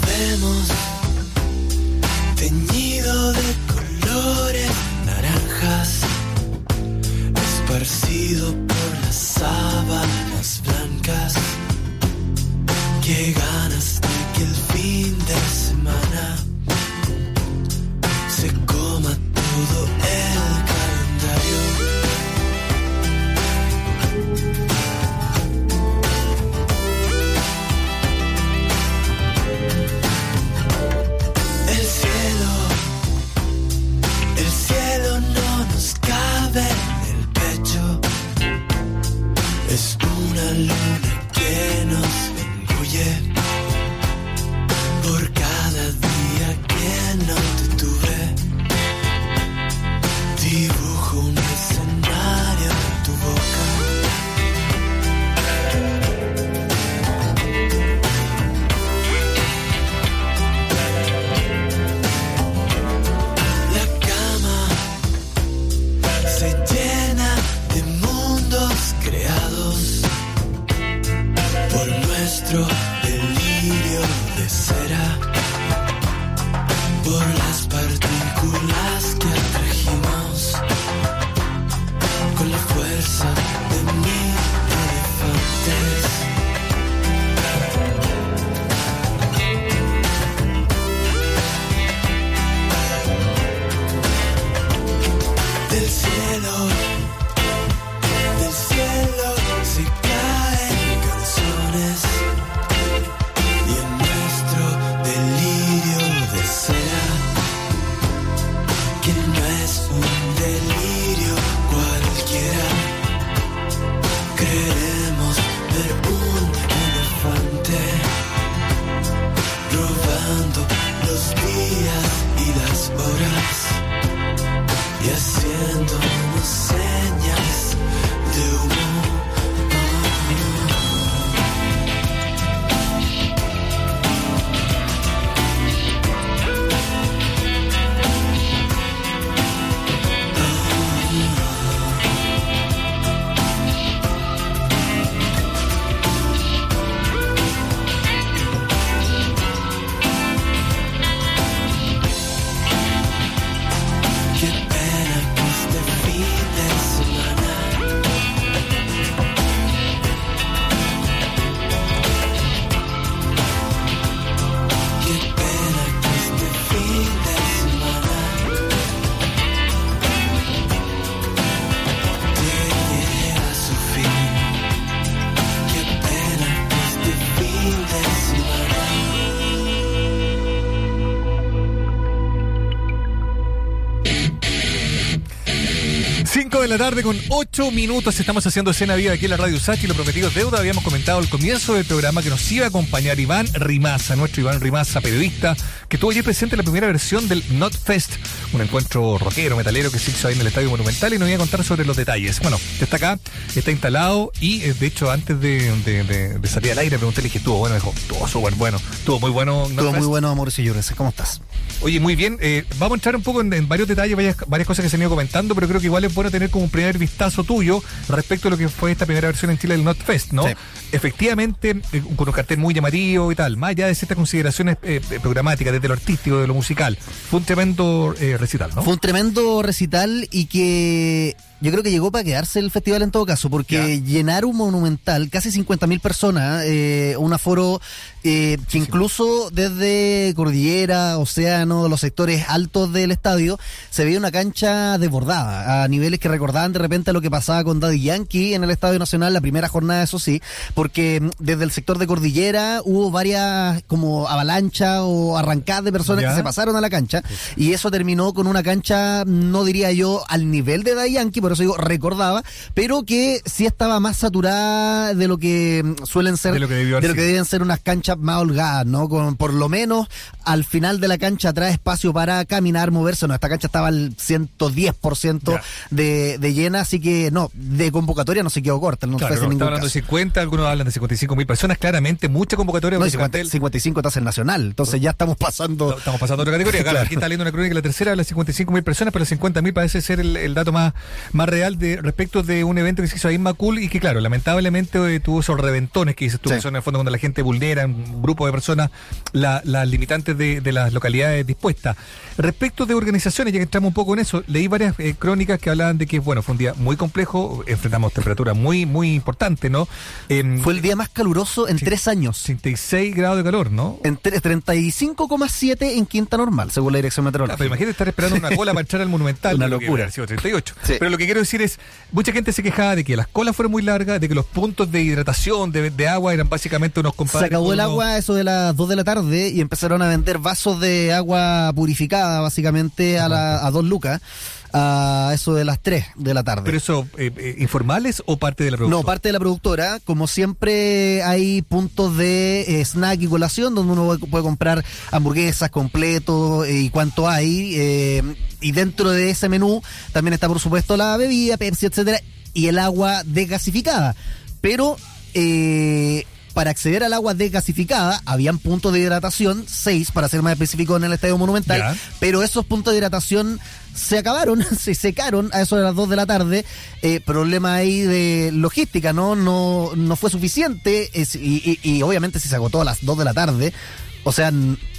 [SPEAKER 8] vemos teñido de colores naranjas, esparcido por las sábanas blancas. Qué nuestro
[SPEAKER 1] la tarde con 8 minutos estamos haciendo escena viva aquí en la Radio Sachi, lo prometido es deuda. Habíamos comentado al comienzo del programa que nos iba a acompañar Iván Rimaza, nuestro Iván Rimaza, periodista, que estuvo ayer presente en la primera versión del Not Fest, un encuentro rockero, metalero que se hizo ahí en el Estadio Monumental y nos iba a contar sobre los detalles. Bueno, está acá, está instalado y eh, de hecho antes de, de- de- de salir al aire pregunté, le dije, estuvo bueno, dijo, estuvo súper bueno, estuvo muy bueno. Not Fest".
[SPEAKER 12] muy bueno, Mauricio Llores. ¿Cómo estás?
[SPEAKER 1] Oye, muy bien. eh, vamos a entrar un poco en, en varios detalles, varias, varias cosas que se han ido comentando, pero creo que igual es bueno tener como un primer vistazo tuyo respecto a lo que fue esta primera versión en Chile del NotFest, ¿no?
[SPEAKER 12] Sí.
[SPEAKER 1] Efectivamente, eh, con un cartel muy llamativo y tal, más allá de ciertas consideraciones eh, eh, programáticas, desde lo artístico, de lo musical, fue un tremendo eh, recital, ¿no?
[SPEAKER 12] Fue un tremendo recital y que yo creo que llegó para quedarse el festival en todo caso, porque llenar un monumental, casi 50.000 personas, eh, un aforo eh, que incluso desde Cordillera, Océano, los sectores altos del estadio, se veía una cancha desbordada, a niveles que recordaban de repente lo que pasaba con Daddy Yankee en el Estadio Nacional, la primera jornada, eso sí, porque desde el sector de Cordillera hubo varias como avalanchas o arrancadas de personas que se pasaron a la cancha y eso terminó con una cancha, no diría yo al nivel de Daddy Yankee, por eso digo recordaba, pero que sí estaba más saturada de lo que mm, suelen ser,
[SPEAKER 1] De lo que
[SPEAKER 12] de lo que deben ser unas canchas más holgadas, ¿no? Con por lo menos al final de la cancha trae espacio para caminar, moverse, no, esta cancha estaba al 110%
[SPEAKER 1] Ya.
[SPEAKER 12] de, de llena, así que no, de convocatoria no se quedó corta, no
[SPEAKER 1] Claro, está
[SPEAKER 12] ningún
[SPEAKER 1] hablando de
[SPEAKER 12] caso.
[SPEAKER 1] 50, algunos hablan de 55 mil personas, claramente, mucha convocatoria.
[SPEAKER 12] No, y
[SPEAKER 1] porque
[SPEAKER 12] 50
[SPEAKER 1] plantel-
[SPEAKER 12] 55 estás en Nacional, entonces ya estamos pasando...
[SPEAKER 1] Estamos pasando a otra categoría. Claro,
[SPEAKER 12] Claro.
[SPEAKER 1] aquí está leyendo una crónica, la tercera habla de 55 mil personas, pero las 50 mil parece ser el, el dato más, más real de respecto de un evento que se hizo ahí en Macul y que, claro, lamentablemente eh, tuvo esos reventones que dices tú,
[SPEAKER 12] Sí.
[SPEAKER 1] que son en el fondo cuando la gente vulnera, un grupo de personas, la- las limitantes de, de las localidades dispuestas. Respecto de organizaciones, ya que entramos un poco en eso, leí varias eh, crónicas que hablaban de que, bueno, fue un día muy complejo, enfrentamos temperaturas muy, muy importantes, ¿no?
[SPEAKER 12] Fue el día más caluroso en tres años.
[SPEAKER 1] 66 grados de calor, ¿no?
[SPEAKER 12] En tre- 35,7 en quinta normal, según la dirección
[SPEAKER 1] Ah,
[SPEAKER 12] meteorológica.
[SPEAKER 1] pero imagínate estar esperando una cola para entrar al Monumental.
[SPEAKER 12] Una
[SPEAKER 1] que
[SPEAKER 12] locura.
[SPEAKER 1] sido 38.
[SPEAKER 12] Sí.
[SPEAKER 1] Pero lo que quiero decir es, mucha gente se quejaba de que las colas fueron muy largas, de que los puntos de hidratación, de, de agua, eran básicamente unos
[SPEAKER 12] Se
[SPEAKER 1] compadres.
[SPEAKER 12] acabó el agua eso de las 2 de la tarde y empezaron a vender vasos de agua purificada, básicamente a, la, a dos lucas, a eso de las 3 de la tarde.
[SPEAKER 1] ¿Pero eso, eh, eh, informales o parte de la producción?
[SPEAKER 12] No, parte de la productora. Como siempre hay puntos de eh, snack y colación donde uno puede comprar hamburguesas completo eh, y cuánto hay. y dentro de ese menú también está, por supuesto, la bebida, Pepsi, etcétera, y el agua desgasificada. Pero eh, para acceder al agua desgasificada habían puntos de hidratación, seis para ser más específico en el Estadio Monumental, pero esos puntos de hidratación se acabaron, se secaron a eso de las 2 de la tarde. Eh, problema ahí de logística, ¿no? No, no fue suficiente es- y, y- y obviamente si se agotó a las 2 de la tarde, o sea,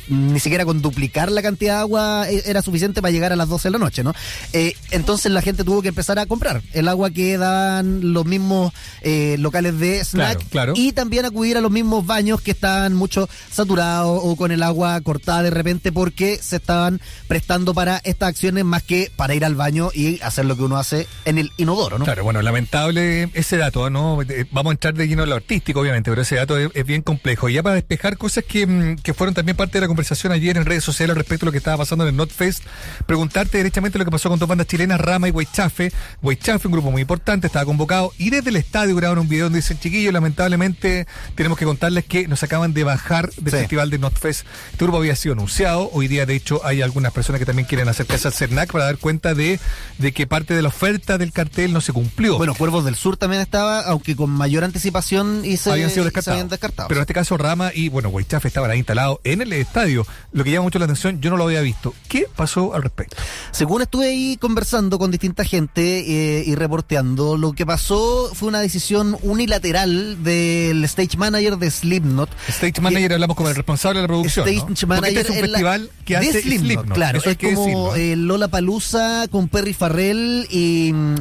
[SPEAKER 12] ni siquiera con duplicar la cantidad de agua eh, era suficiente para llegar a las 12 de la noche, ¿no? Eh, entonces la gente tuvo que empezar a comprar el agua que daban los mismos eh, locales de snack
[SPEAKER 1] Claro, claro.
[SPEAKER 12] y también acudir a los mismos baños que estaban mucho saturados o con el agua cortada de repente porque se estaban prestando para estas acciones más que para ir al baño y hacer lo que uno hace en el inodoro, ¿no?
[SPEAKER 1] Claro, bueno, lamentable ese dato, ¿no? Vamos a entrar de lleno en lo artístico, obviamente, pero ese dato es, es bien complejo. Y ya para despejar cosas que, mm, que fueron también parte de la conversación ayer en redes sociales respecto a lo que estaba pasando en el NotFest, preguntarte directamente lo que pasó con dos bandas chilenas, Rama y Huaychafe. Huaychafe, un grupo muy importante, estaba convocado y desde el estadio grabaron un video donde dicen, chiquillos, lamentablemente tenemos que contarles que nos acaban de bajar del
[SPEAKER 12] Sí.
[SPEAKER 1] festival de NotFest. Este grupo había sido anunciado, hoy día de hecho hay algunas personas que también quieren acercarse al CERNAC para dar cuenta de, de que parte de la oferta del cartel no se cumplió.
[SPEAKER 12] Bueno, Cuervos del Sur también estaba, aunque con mayor anticipación y se,
[SPEAKER 1] habían sido
[SPEAKER 12] se
[SPEAKER 1] descartados.
[SPEAKER 12] habían descartado.
[SPEAKER 1] Pero en este caso Rama y bueno, Huaychafe estaban ahí instalados en el estadio. Lo que llama mucho la atención, yo no lo había visto. ¿Qué pasó al respecto?
[SPEAKER 12] Según estuve ahí conversando con distinta gente eh, y reporteando, lo que pasó fue una decisión unilateral del stage manager de Slipknot.
[SPEAKER 1] Stage manager, hablamos como el responsable de la producción.
[SPEAKER 12] Stage
[SPEAKER 1] ¿no? Porque
[SPEAKER 12] manager
[SPEAKER 1] este es un
[SPEAKER 12] la-
[SPEAKER 1] festival que
[SPEAKER 12] de
[SPEAKER 1] hace
[SPEAKER 12] Slipknot,
[SPEAKER 1] Slipknot.
[SPEAKER 12] claro,
[SPEAKER 1] Eso
[SPEAKER 12] es como
[SPEAKER 1] decirlo.
[SPEAKER 12] eh, Lola Palusa con Perry Farrell y mm,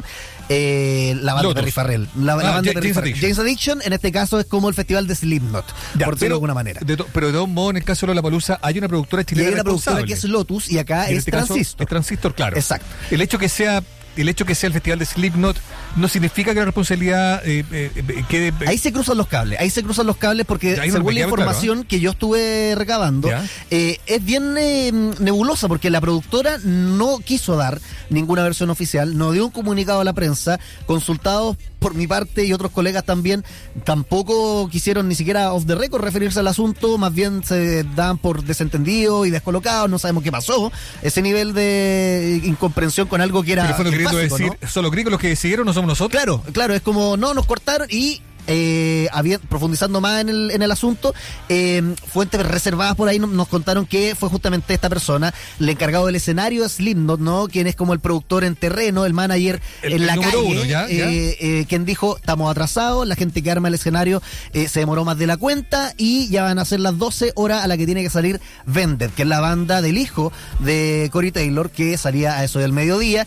[SPEAKER 12] eh, la banda
[SPEAKER 1] Lotus.
[SPEAKER 12] Perry Farrell. La, la
[SPEAKER 1] Ah,
[SPEAKER 12] banda
[SPEAKER 1] Ja-
[SPEAKER 12] Perry
[SPEAKER 1] James
[SPEAKER 12] Farrell.
[SPEAKER 1] Addiction.
[SPEAKER 12] James Addiction, en este caso, es como el festival de Slipknot,
[SPEAKER 1] Ya,
[SPEAKER 12] por decirlo de alguna manera.
[SPEAKER 1] de to- pero de todos modos, en el caso de la Palusa, hay una productora
[SPEAKER 12] Y
[SPEAKER 1] chilena
[SPEAKER 12] hay una productora que es Lotus y acá
[SPEAKER 1] Y
[SPEAKER 12] es
[SPEAKER 1] este caso,
[SPEAKER 12] Transistor.
[SPEAKER 1] es Transistor, claro.
[SPEAKER 12] Exacto.
[SPEAKER 1] El hecho que sea el hecho que sea el festival de Slipknot no significa que la responsabilidad eh, eh, eh, quede...
[SPEAKER 12] Ahí se cruzan los cables, ahí se cruzan los cables porque
[SPEAKER 1] Ahí no
[SPEAKER 12] según la
[SPEAKER 1] claro,
[SPEAKER 12] información que yo estuve recabando,
[SPEAKER 1] Ya.
[SPEAKER 12] eh, es bien eh, nebulosa porque la productora no quiso dar ninguna versión oficial, no dio un comunicado a la prensa, consultados por mi parte y otros colegas también, tampoco quisieron ni siquiera off the record referirse al asunto, más bien se dan por desentendidos y descolocados, no sabemos qué pasó, ese nivel de incomprensión con algo que era...
[SPEAKER 1] Pero fue lo
[SPEAKER 12] que básico,
[SPEAKER 1] decir,
[SPEAKER 12] ¿no?
[SPEAKER 1] solo gringos los que decidieron, no somos nosotros.
[SPEAKER 12] Claro, claro, es como, no, nos cortaron y eh, profundizando más en el, en el asunto, eh, fuentes reservadas por ahí no- nos contaron que fue justamente esta persona, el encargado del escenario es Slipknot, ¿no? Quien es como el productor en terreno, el manager
[SPEAKER 1] El-
[SPEAKER 12] en
[SPEAKER 1] el
[SPEAKER 12] la calle,
[SPEAKER 1] uno, ¿ya? ¿ya?
[SPEAKER 12] eh, eh, quien dijo, estamos atrasados, la gente que arma el escenario se demoró más de la cuenta y ya van a ser las 12 horas a la que tiene que salir Vended, que es la banda del hijo de Cory Taylor, que salía a eso del mediodía.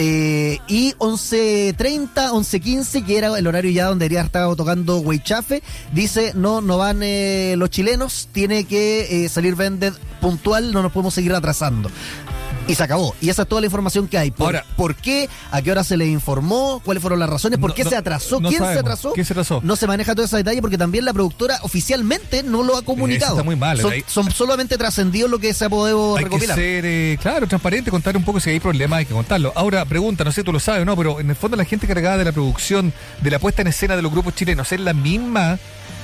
[SPEAKER 12] Eh, y 11.30, 11.15, que era el horario ya donde debería estar tocando Weichafe, dice, no, no van eh, los chilenos, tiene que eh, salir Vended puntual, no nos podemos seguir atrasando. Y se acabó. Y esa es toda la información que hay. ¿Por,
[SPEAKER 1] Ahora-
[SPEAKER 12] ¿por qué? ¿A qué hora se le informó? ¿Cuáles fueron las razones? ¿Por
[SPEAKER 1] No,
[SPEAKER 12] qué
[SPEAKER 1] no,
[SPEAKER 12] se atrasó?
[SPEAKER 1] no
[SPEAKER 12] ¿Quién se atrasó?
[SPEAKER 1] ¿Quién se atrasó?
[SPEAKER 12] No se maneja todo ese detalle porque también la productora oficialmente no lo ha comunicado.
[SPEAKER 1] está muy mal,
[SPEAKER 12] Son, solamente trascendidos lo que se ha podido
[SPEAKER 1] Hay que
[SPEAKER 12] recopilar.
[SPEAKER 1] ser, eh, claro, transparente, contar un poco si hay problemas, hay que contarlo. Ahora, pregunta, no sé, tú lo sabes o no, pero en el fondo la gente encargada de la producción, de la puesta en escena de los grupos chilenos, es la misma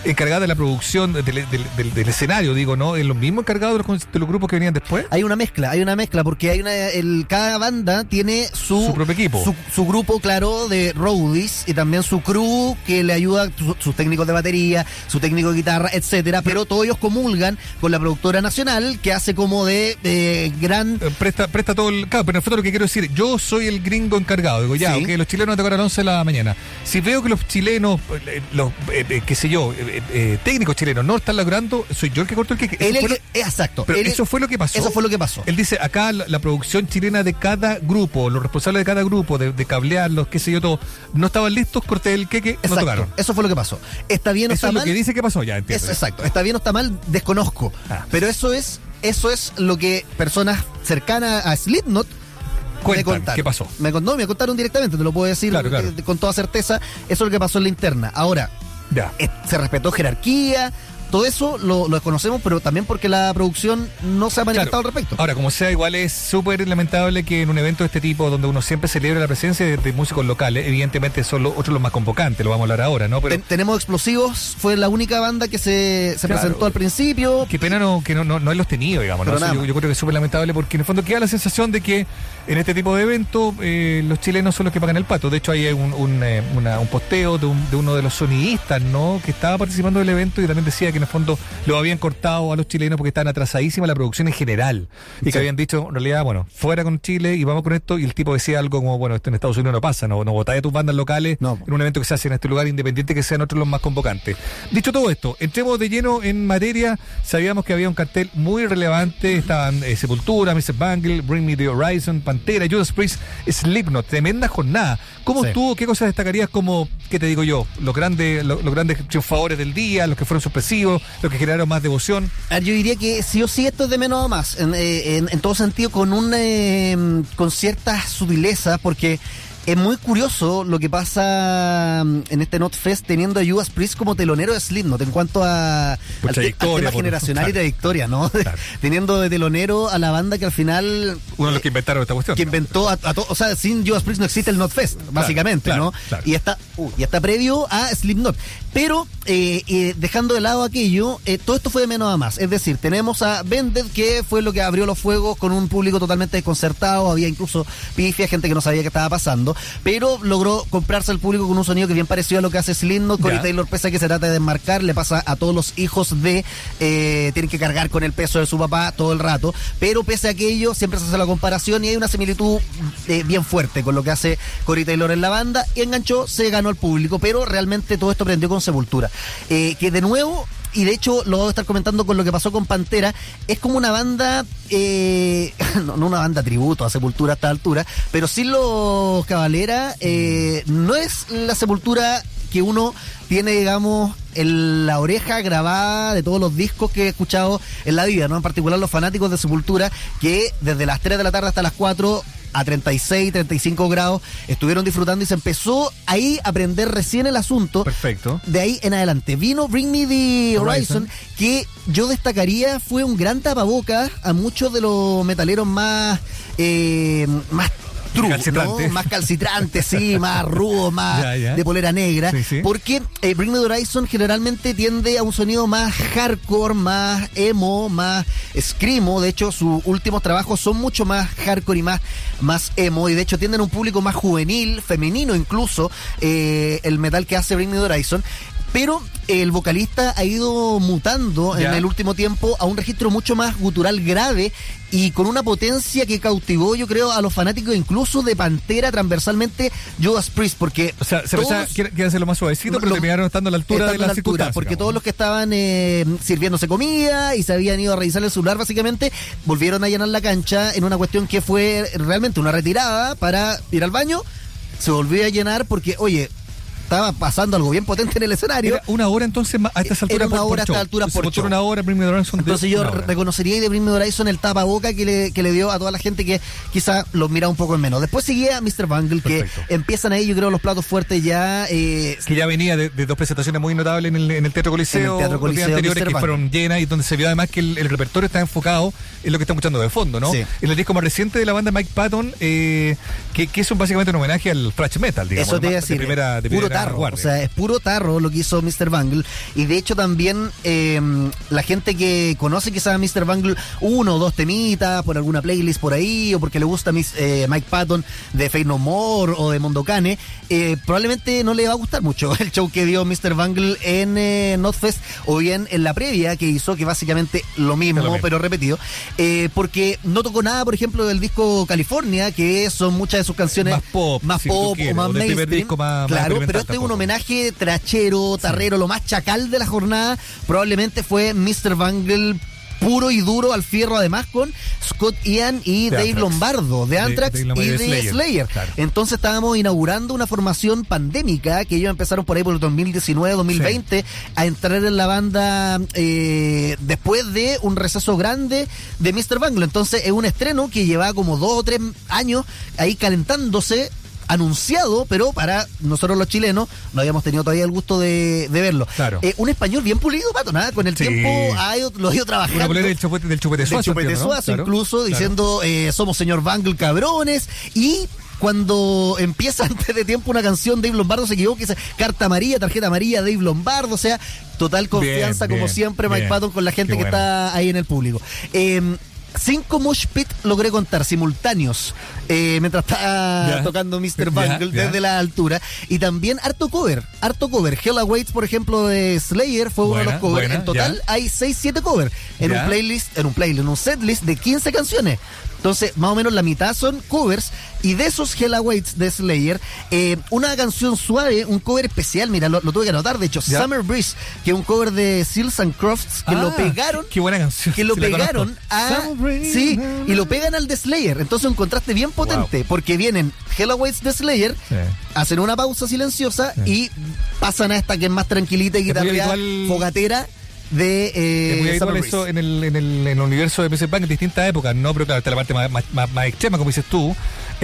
[SPEAKER 1] encargada de la producción del, del- del- del escenario, digo, ¿no? ¿Es lo mismo encargado de los, de los grupos que venían después?
[SPEAKER 12] Hay una mezcla, hay una mezcla, porque hay una, el, cada banda tiene su,
[SPEAKER 1] Su propio equipo.
[SPEAKER 12] su, su grupo, claro, de roadies y también su crew que le ayuda, su- sus técnicos de batería, su técnico de guitarra, etcétera, pero todos ellos comulgan con la productora nacional que hace como de, de gran
[SPEAKER 1] Eh, Presta, presta todo el. Claro, pero en el fondo lo que quiero decir, yo soy el gringo encargado. Digo, ya,
[SPEAKER 12] Sí.
[SPEAKER 1] ok, los chilenos van a tocar a las 11 de la mañana. Si veo que los chilenos, eh, los, eh, eh, qué sé yo, eh, eh, técnicos chilenos no están logrando, soy yo el que corto el que. eso
[SPEAKER 12] Él
[SPEAKER 1] fue lo-
[SPEAKER 12] eh, exacto.
[SPEAKER 1] pero
[SPEAKER 12] Él-
[SPEAKER 1] eso fue lo que pasó.
[SPEAKER 12] Eso fue lo que pasó.
[SPEAKER 1] Él dice, acá la, la producción chilena de cada grupo, los responsables de cada grupo, de, de cablearlos, qué sé yo, todo, no estaban listos, corté el queque, no
[SPEAKER 12] Exacto,
[SPEAKER 1] tocaron.
[SPEAKER 12] Eso fue lo que pasó. Está bien o
[SPEAKER 1] Eso
[SPEAKER 12] está
[SPEAKER 1] es lo
[SPEAKER 12] mal.
[SPEAKER 1] que dice que pasó, ya entiendo.
[SPEAKER 12] Es- exacto. Está bien o está mal, desconozco.
[SPEAKER 1] Ah.
[SPEAKER 12] Pero eso es, eso es lo que personas cercanas a Slipknot me contaron.
[SPEAKER 1] ¿qué pasó?
[SPEAKER 12] Me, no, me contaron directamente, te lo puedo decir
[SPEAKER 1] Claro, claro.
[SPEAKER 12] eh, con toda certeza. Eso es lo que pasó en la interna. Ahora, Eh, se respetó jerarquía, todo eso lo, lo desconocemos, pero también porque la producción no se ha manifestado
[SPEAKER 1] Claro.
[SPEAKER 12] al respecto.
[SPEAKER 1] Ahora, como sea, igual es súper lamentable que en un evento de este tipo, donde uno siempre celebra la presencia de, de músicos locales, evidentemente son los, otros los más convocantes, lo vamos a hablar ahora, ¿no? Pero
[SPEAKER 12] Ten- tenemos explosivos, fue la única banda que se, se
[SPEAKER 1] Claro.
[SPEAKER 12] presentó al principio.
[SPEAKER 1] qué pena no, que no, no, no los tenido, digamos, ¿no? Yo, creo que es súper lamentable porque en el fondo queda la sensación de que en este tipo de eventos eh, los chilenos son los que pagan el pato. De hecho, hay un, un, eh, una- un posteo de, un- de uno de los sonidistas, ¿no? Que estaba participando del evento y también decía que en el fondo lo habían cortado a los chilenos porque estaban atrasadísima la producción en general. Y
[SPEAKER 12] Sí.
[SPEAKER 1] que habían dicho, en realidad, bueno, fuera con Chile y vamos con esto. Y el tipo decía algo como, bueno, esto en Estados Unidos no pasa, no, no votáis a tus bandas locales
[SPEAKER 12] No.
[SPEAKER 1] en un evento que se hace en este lugar independiente que sean otros los más convocantes. Dicho todo esto, entremos de lleno en materia. Sabíamos que había un cartel muy relevante. Estaban eh, Sepultura, Mr. Bangle, Bring Me the Horizon, Pantera, Judas Priest, Slipknot. Tremenda jornada. ¿Cómo
[SPEAKER 12] Sí.
[SPEAKER 1] estuvo? ¿Qué cosas destacarías como, qué te digo yo, los grandes, los, los grandes triunfadores del día, los que fueron sorpresivos, los que generaron más devoción?
[SPEAKER 12] Yo diría que sí o sí esto es de menos a más, en, eh, en- en todo sentido, con un eh, con ciertas sutilezas, porque es muy curioso lo que pasa mm, en este NotFest teniendo a Judas Priest como telonero de Slipknot en cuanto a
[SPEAKER 1] Por
[SPEAKER 12] al, te- al
[SPEAKER 1] trayectoria,
[SPEAKER 12] tema
[SPEAKER 1] por-
[SPEAKER 12] generacional y trayectoria, ¿no? teniendo de telonero a la banda que al final
[SPEAKER 1] Uno de los que inventaron esta cuestión.
[SPEAKER 12] que inventó a, a to- o sea, sin Judas Priest no existe el NotFest, básicamente,
[SPEAKER 1] claro,
[SPEAKER 12] ¿no?
[SPEAKER 1] claro.
[SPEAKER 12] Y está, uh, y está previo a Slipknot. Pero eh, eh, dejando de lado aquello, eh, todo esto fue de menos a más. Es decir, tenemos a Vended, que fue lo que abrió los fuegos con un público totalmente desconcertado, había incluso pifia, gente que no sabía qué estaba pasando, pero logró comprarse al público con un sonido que bien parecido a lo que hace Slipknot, Corey. Taylor, pese a que se trata de desmarcar, le pasa a todos los hijos de, eh, tienen que cargar con el peso de su papá todo el rato, pero pese a aquello, siempre se hace la comparación y hay una similitud eh, bien fuerte con lo que hace Corey Taylor en la banda, y enganchó, se ganó el público, pero realmente todo esto prendió con Sepultura. Eh, que de nuevo, y de hecho lo voy a estar comentando con lo que pasó con Pantera, es como una banda, eh, no, no una banda tributo a Sepultura a esta altura, pero sí los Cabalera, eh, no es la Sepultura que uno tiene, digamos, en la oreja grabada de todos los discos que he escuchado en la vida, ¿no? En particular los fanáticos de Sepultura, que desde las 3 de la tarde hasta las 4 a 36, 35 grados, estuvieron disfrutando y se empezó ahí a aprender recién el asunto.
[SPEAKER 1] Perfecto.
[SPEAKER 12] De ahí en adelante. Vino Bring Me the Horizon,
[SPEAKER 1] Horizon.
[SPEAKER 12] que yo destacaría fue un gran tapabocas a muchos de los metaleros más, eh, más true,
[SPEAKER 1] Calcitrante.
[SPEAKER 12] ¿no? Más calcitrantes, sí, más rudos, más
[SPEAKER 1] Ya, ya.
[SPEAKER 12] de polera negra.
[SPEAKER 1] Sí, sí.
[SPEAKER 12] Porque eh, Bring Me the Horizon generalmente tiende a un sonido más hardcore, más emo, más screamo. De hecho, sus últimos trabajos son mucho más hardcore y más, más emo. Y de hecho tienden a un público más juvenil, femenino incluso, eh, el metal que hace Bring Me the Horizon. Pero el vocalista ha ido mutando en el último tiempo a un registro mucho más gutural grave y con una potencia que cautivó, yo creo, a los fanáticos incluso de Pantera transversalmente Judas Priest, porque
[SPEAKER 1] O sea, se
[SPEAKER 12] todos-
[SPEAKER 1] pensaba que que iba a ser lo más suavecito, pero terminaron estando a la altura de la
[SPEAKER 12] altura, porque todos los que estaban eh, sirviéndose comida y se habían ido a revisar el celular básicamente, volvieron a llenar la cancha en una cuestión que fue realmente una retirada para ir al baño, se volvió a llenar porque, oye, estaba pasando algo bien potente en el escenario.
[SPEAKER 1] Era una hora entonces a estas
[SPEAKER 12] Era
[SPEAKER 1] alturas
[SPEAKER 12] una
[SPEAKER 1] por,
[SPEAKER 12] hora a estas alturas por show.
[SPEAKER 1] una hora, Bring Me Horizon
[SPEAKER 12] Entonces yo
[SPEAKER 1] hora.
[SPEAKER 12] reconocería de Bring Me Horizon el tapaboca que le, que le dio a toda la gente que quizá los mira un poco en menos. Después seguía Mr. Bungle, que empiezan ahí, yo creo, los platos fuertes ya. eh,
[SPEAKER 1] que ya venía de, de dos presentaciones muy notables en el, en el Teatro Coliseo,
[SPEAKER 12] En el Teatro
[SPEAKER 1] los días
[SPEAKER 12] Coliseo,
[SPEAKER 1] anteriores que fueron llenas y donde se vio además que el, el repertorio está enfocado en lo que estamos escuchando de fondo, ¿no?
[SPEAKER 12] Sí.
[SPEAKER 1] En el disco más reciente de la banda Mike Patton, eh, que, que es un, básicamente un homenaje al thrash metal, digamos.
[SPEAKER 12] Eso te iba a decir.
[SPEAKER 1] De primera, de primera
[SPEAKER 12] tarro. O sea, es puro tarro lo que hizo Mr. Bungle. Y de hecho también eh, la gente que conoce quizás a Mr. Bungle uno o dos temitas por alguna playlist por ahí o porque le gusta mis, eh, Mike Patton de Fate No More o de Mondocane, eh, probablemente no le va a gustar mucho el show que dio Mr. Bungle en eh, Notfest o bien en la previa que hizo, que básicamente lo mismo,
[SPEAKER 1] Es lo mismo.
[SPEAKER 12] pero repetido. Porque no tocó nada, por ejemplo, del disco California, que son muchas de sus canciones
[SPEAKER 1] Más pop,
[SPEAKER 12] más
[SPEAKER 1] si
[SPEAKER 12] pop
[SPEAKER 1] quieres,
[SPEAKER 12] o más mainstream.
[SPEAKER 1] disco más- más
[SPEAKER 12] claro, pero un
[SPEAKER 1] tampoco.
[SPEAKER 12] homenaje trachero, tarrero, lo más chacal de la jornada. Probablemente fue Mr. Bungle puro y duro al fierro, además con Scott Ian y
[SPEAKER 1] De
[SPEAKER 12] Dave. Lombardo, de Anthrax y de Slayer.
[SPEAKER 1] Slayer, claro.
[SPEAKER 12] Entonces estábamos inaugurando una formación pandémica que ellos empezaron por ahí por el 2019-2020 a entrar en la banda eh, después de un receso grande de Mr. Bungle. Entonces es un estreno que lleva como dos o tres años ahí calentándose anunciado, pero para nosotros los chilenos no habíamos tenido todavía el gusto de, de verlo.
[SPEAKER 1] Claro.
[SPEAKER 12] Eh, un español bien pulido, Pato, nada, con el
[SPEAKER 1] Sí.
[SPEAKER 12] tiempo ha ido- lo ha ido trabajando.
[SPEAKER 1] Una del chupete, del chupete
[SPEAKER 12] Del
[SPEAKER 1] suazo.
[SPEAKER 12] Chupete
[SPEAKER 1] entiendo, ¿no?
[SPEAKER 12] Suazo, incluso
[SPEAKER 1] claro.
[SPEAKER 12] diciendo eh, somos señor Bangle cabrones y cuando empieza antes de tiempo una canción Dave Lombardo se equivoca y dice carta amarilla, tarjeta amarilla, Dave Lombardo, o sea, total confianza
[SPEAKER 1] Bien,
[SPEAKER 12] como
[SPEAKER 1] bien,
[SPEAKER 12] siempre Mike
[SPEAKER 1] bien.
[SPEAKER 12] Patton con la gente que
[SPEAKER 1] bueno.
[SPEAKER 12] está ahí en el público. Eh, Cinco mosh pit logré contar simultáneos eh, mientras estaba tocando Mr. Bungle desde la altura. Y también harto cover, harto cover. Hell Awaits, por ejemplo, de Slayer fue uno de los covers.
[SPEAKER 1] buena,
[SPEAKER 12] en total hay 6, 7 covers en un playlist, en un playlist, en un setlist de 15 canciones. Entonces, más o menos la mitad son covers. Y de esos Hell Awaits de Slayer, eh, una canción suave, un cover especial, mira, lo, lo tuve que anotar, de hecho,
[SPEAKER 1] Ya.
[SPEAKER 12] Summer Breeze, que es un cover de Seals and Crofts, que
[SPEAKER 1] Ah,
[SPEAKER 12] lo pegaron
[SPEAKER 1] Qué buena canción.
[SPEAKER 12] que lo
[SPEAKER 1] sí
[SPEAKER 12] pegaron a sí y lo pegan al de Slayer entonces un contraste bien potente porque vienen Hell Awaits de Slayer
[SPEAKER 1] Sí.
[SPEAKER 12] hacen una pausa silenciosa y pasan a esta que es más tranquilita y guitarreada fogatera de eh,
[SPEAKER 1] Es muy habitual eso en el, en, el, en el universo de PC Bank en distintas épocas, ¿no? Pero claro, está la parte más, más, más- más extrema, como dices tú.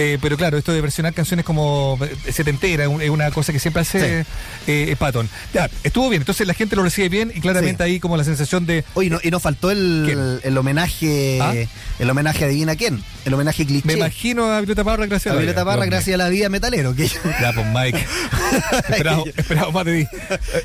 [SPEAKER 1] Eh, pero claro, esto de versionar canciones como eh, setentera es una cosa que siempre hace eh, Patton. Ya, estuvo bien, entonces la gente lo recibe bien y claramente ahí como la sensación de.
[SPEAKER 12] Oye, no- y nos faltó el, el homenaje
[SPEAKER 1] ¿Ah?
[SPEAKER 12] el homenaje a Divina quién el homenaje cliché
[SPEAKER 1] Me imagino a Violeta Parra, gracias
[SPEAKER 12] a
[SPEAKER 1] a la
[SPEAKER 12] Violeta
[SPEAKER 1] vida.
[SPEAKER 12] Parra
[SPEAKER 1] Pero,
[SPEAKER 12] gracias a la vida metalero que
[SPEAKER 1] Ya, pues Mike. esperado más de ti.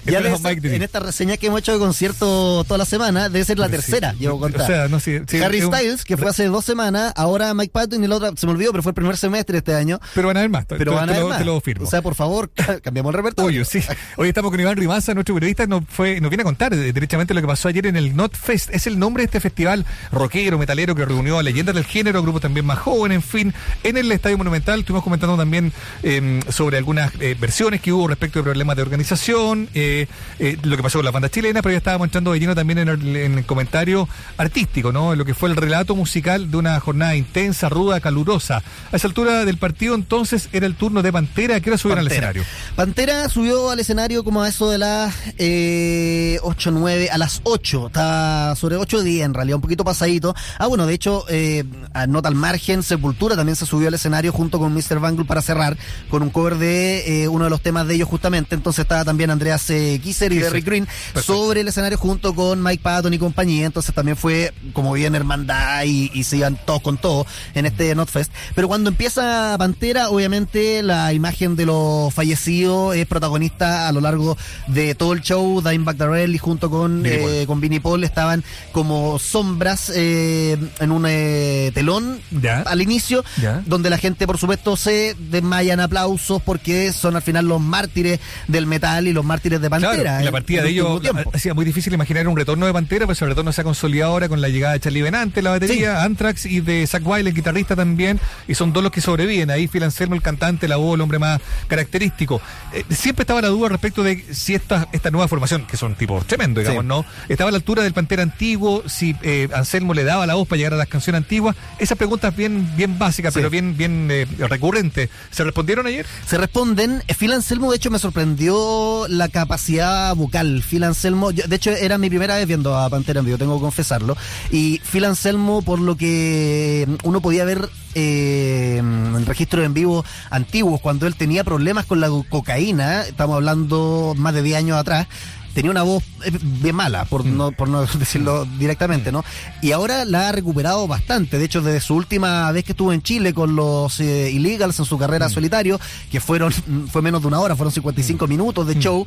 [SPEAKER 12] ya
[SPEAKER 1] Mike de
[SPEAKER 12] en esta reseña que hemos hecho de concierto toda la semana debe ser la
[SPEAKER 1] Pero sí,
[SPEAKER 12] tercera llevo contar
[SPEAKER 1] sea, no, sí, sí,
[SPEAKER 12] Harry
[SPEAKER 1] un-
[SPEAKER 12] Styles, que fue hace dos semanas, ahora Mike Patton y la otra, se me olvidó, pero fue el primer semestre este año.
[SPEAKER 1] Pero van a haber más.
[SPEAKER 12] Pero
[SPEAKER 1] te,
[SPEAKER 12] van a
[SPEAKER 1] te
[SPEAKER 12] haber
[SPEAKER 1] lo,
[SPEAKER 12] más.
[SPEAKER 1] te lo firmo.
[SPEAKER 12] O sea, por favor, cambiamos el repertorio.
[SPEAKER 1] Sí. Hoy estamos con Iván Rimaza, nuestro periodista, nos, fue, nos viene a contar eh, derechamente lo que pasó ayer en el Not Fest. Es el nombre de este festival rockero, metalero, que reunió a leyendas del género, grupos también más jóvenes, en fin, en el Estadio Monumental. Estuvimos comentando también eh, sobre algunas eh, versiones que hubo respecto de problemas de organización, eh, eh, lo que pasó con las bandas chilenas, pero ya estábamos entrando de lleno también en el, en el comentario artístico, ¿no? En lo que fue el relato musical de una jornada intensa, ruda, calurosa. A esa altura del partido, entonces, era el turno de Pantera. que era subir al escenario?
[SPEAKER 12] Pantera subió al escenario como a eso de las eh, 8, 9, a las 8. Está sobre 8 días en realidad, un poquito pasadito. Ah, bueno, de hecho, eh, nota al margen, Sepultura también se subió al escenario junto con Mr. Bangle para cerrar con un cover de eh, uno de los temas de ellos justamente. Entonces estaba también Andreas eh, Kisser y. Derrick Green sobre el escenario junto con Mike Patton y compañía. Entonces también fue como bien hermandad y, y se iban todos con todo en este Notfest. Pero cuando empieza Pantera, obviamente la imagen de los fallecidos es protagonista a lo largo de todo el show. Dimebag Darrell y junto con
[SPEAKER 1] Vinnie
[SPEAKER 12] eh, con Vinnie Paul estaban como sombras eh, en un eh, telón al inicio, donde la gente, por supuesto, se desmaya en aplausos porque son al final los mártires del metal y los mártires de Pantera.
[SPEAKER 1] Claro, la partida de
[SPEAKER 12] el
[SPEAKER 1] ellos hacía muy difícil imaginar un retorno de Pantera, pues ese retorno se ha consolidado ahora con la llegada de Charlie Benante, la batería, Anthrax y de Zach Wilde, el guitarrista también, y son dos los que sobreviven. Ahí Phil Anselmo, el cantante, la voz, el hombre más característico. Eh, siempre estaba la duda respecto de si esta, esta nueva formación, que son tipos tremendos, digamos,
[SPEAKER 12] Sí.
[SPEAKER 1] ¿no? Estaba a la altura del Pantera antiguo, si eh, Anselmo le daba la voz para llegar a las canciones antiguas. Esas preguntas bien, bien básicas,
[SPEAKER 12] Sí.
[SPEAKER 1] pero bien, bien eh, recurrentes. ¿Se respondieron ayer?
[SPEAKER 12] Se responden. Eh, Phil Anselmo, de hecho, me sorprendió la capacidad vocal. Phil Anselmo, yo- de hecho, era mi primera vez viendo a Pantera en vivo, tengo que confesarlo. Y Phil Anselmo, por lo que uno podía ver eh, registros en vivo antiguos, cuando él tenía problemas con la cocaína, estamos hablando más de 10 años atrás. Tenía una voz eh, bien mala, por no, por no decirlo directamente, ¿no? Y ahora la ha recuperado bastante. De hecho, desde su última vez que estuvo en Chile con los eh, Illegals en su carrera solitario, que fueron, fue menos de una hora, fueron 55 minutos de show,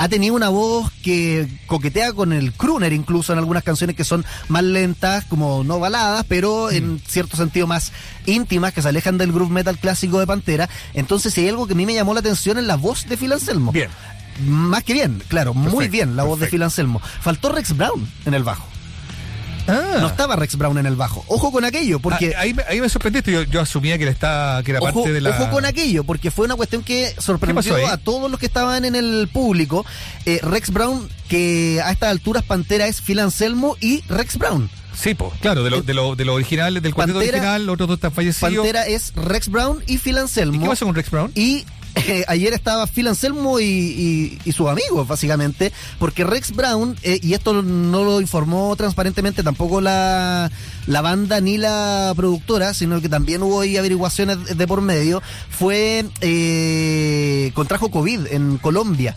[SPEAKER 12] ha tenido una voz que coquetea con el crooner incluso en algunas canciones que son más lentas, como no baladas, pero en cierto sentido más íntimas, que se alejan del groove metal clásico de Pantera. Entonces, si hay algo que a mí me llamó la atención es la voz de Phil Anselmo.
[SPEAKER 1] Bien.
[SPEAKER 12] Más que bien, claro, muy bien la voz de. Phil Anselmo. Faltó Rex Brown en el bajo.
[SPEAKER 1] Ah.
[SPEAKER 12] No estaba Rex Brown en el bajo. Ojo con aquello, porque...
[SPEAKER 1] Ah, ahí, me- ahí me sorprendiste, yo, yo asumía que, era
[SPEAKER 12] Ojo,
[SPEAKER 1] parte de la...
[SPEAKER 12] ojo con aquello, porque fue una cuestión que
[SPEAKER 1] ¿Qué
[SPEAKER 12] sorprendió
[SPEAKER 1] pasó
[SPEAKER 12] a todos los que estaban en el público. Eh, Rex Brown, que a estas alturas Pantera es Phil Anselmo y Rex Brown.
[SPEAKER 1] Sí, pues, claro, de lo, de lo, de lo original, del cuarteto
[SPEAKER 12] Pantera-
[SPEAKER 1] original, los otros dos están fallecidos.
[SPEAKER 12] Pantera es Rex Brown y Phil Anselmo.
[SPEAKER 1] ¿Y qué pasó con Rex Brown?
[SPEAKER 12] Y eh, ayer estaba Phil Anselmo y, y- y sus amigos, básicamente, porque Rex Brown, eh, y esto no lo informó transparentemente tampoco la, la banda ni la productora, sino que también hubo ahí averiguaciones de por medio, fue eh, contrajo COVID en Colombia.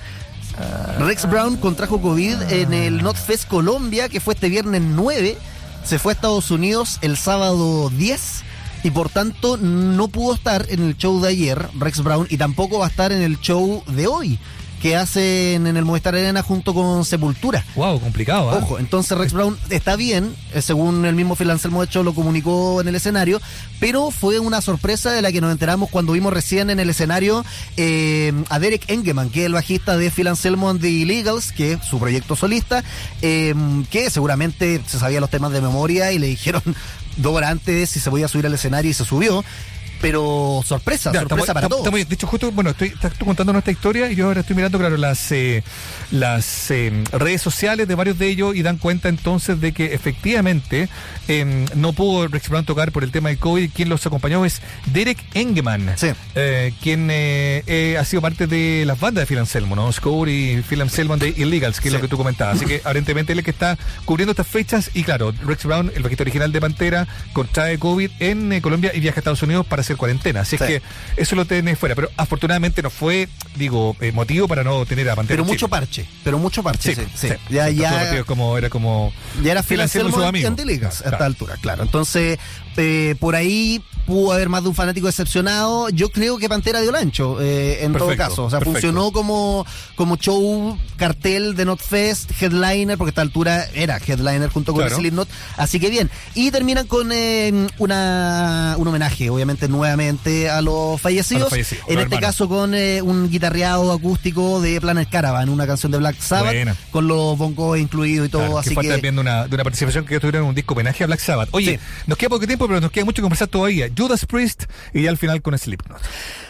[SPEAKER 12] Rex Brown contrajo COVID en el NotFest Colombia, que fue este viernes 9. Se fue a Estados Unidos el sábado 10 y por tanto no pudo estar en el show de ayer, Rex Brown, y tampoco va a estar en el show de hoy, que hacen en el Movistar Arena junto con Sepultura.
[SPEAKER 1] Wow, complicado, ¿ah?
[SPEAKER 12] Ojo, entonces Rex Brown está bien, eh, según el mismo Phil Anselmo de hecho lo comunicó en el escenario, pero fue una sorpresa de la que nos enteramos cuando vimos recién en el escenario eh, a Derek Engeman, que es el bajista de Phil Anselmo and the Illegals, que es su proyecto solista, eh, que seguramente se sabía los temas de memoria y le dijeron dos horas antes si se podía subir al escenario y se subió. Pero sorpresa,
[SPEAKER 1] Ya,
[SPEAKER 12] sorpresa
[SPEAKER 1] estamos-
[SPEAKER 12] para
[SPEAKER 1] estamos-
[SPEAKER 12] todos.
[SPEAKER 1] estamos- de hecho, justo, bueno, estoy, estás tú contando nuestra historia y yo ahora estoy mirando, claro, las eh, las eh, redes sociales de varios de ellos y dan cuenta entonces de que efectivamente eh, no pudo Rex Brown tocar por el tema del COVID. Quien los acompañó es Derek Engeman, eh, quien eh, eh, ha sido parte de las bandas de Phil Anselmo, ¿no? Score y Phil Anselmo de Illegals, que es lo que tú comentabas. Así que aparentemente él es el que está cubriendo estas fechas y claro, Rex Brown, el bajista original de Pantera, contrae COVID en Colombia y viaja a Estados Unidos para hacer cuarentena. Así
[SPEAKER 12] Sí.
[SPEAKER 1] es que eso lo tenés fuera. Pero afortunadamente no fue, digo, eh, motivo para no tener a Pantera.
[SPEAKER 12] Pero mucho
[SPEAKER 1] Chile.
[SPEAKER 12] parche, pero mucho parche.
[SPEAKER 1] Sí,
[SPEAKER 12] sí, sí.
[SPEAKER 1] sí.
[SPEAKER 12] Ya,
[SPEAKER 1] Entonces,
[SPEAKER 12] ya,
[SPEAKER 1] como, era como.
[SPEAKER 12] Ya era
[SPEAKER 1] sus amigos.
[SPEAKER 12] en The Ligas a esta altura, claro. Entonces, eh, por ahí pudo haber más de un fanático decepcionado. Yo creo que Pantera dio el ancho, eh, en todo caso. O sea,
[SPEAKER 1] perfecto.
[SPEAKER 12] funcionó como, como show, cartel de Notfest, headliner, porque a esta altura era headliner junto con
[SPEAKER 1] Claro.
[SPEAKER 12] Slipknot. Así que bien. Y terminan con eh, una, un homenaje, obviamente, nuevamente a los fallecidos.
[SPEAKER 1] A los fallecidos,
[SPEAKER 12] en este caso con eh, un guitarreado acústico de Planet Caravan, una canción de Black Sabbath,
[SPEAKER 1] Buena.
[SPEAKER 12] con los bongos incluidos y todo.
[SPEAKER 1] Claro,
[SPEAKER 12] así
[SPEAKER 1] que fue
[SPEAKER 12] que
[SPEAKER 1] también de una, de una participación que tuvieron en un disco homenaje a Black Sabbath. Oye, nos queda poco tiempo, pero nos queda mucho que conversar todavía. Judas Priest y ya al final con Slipknot.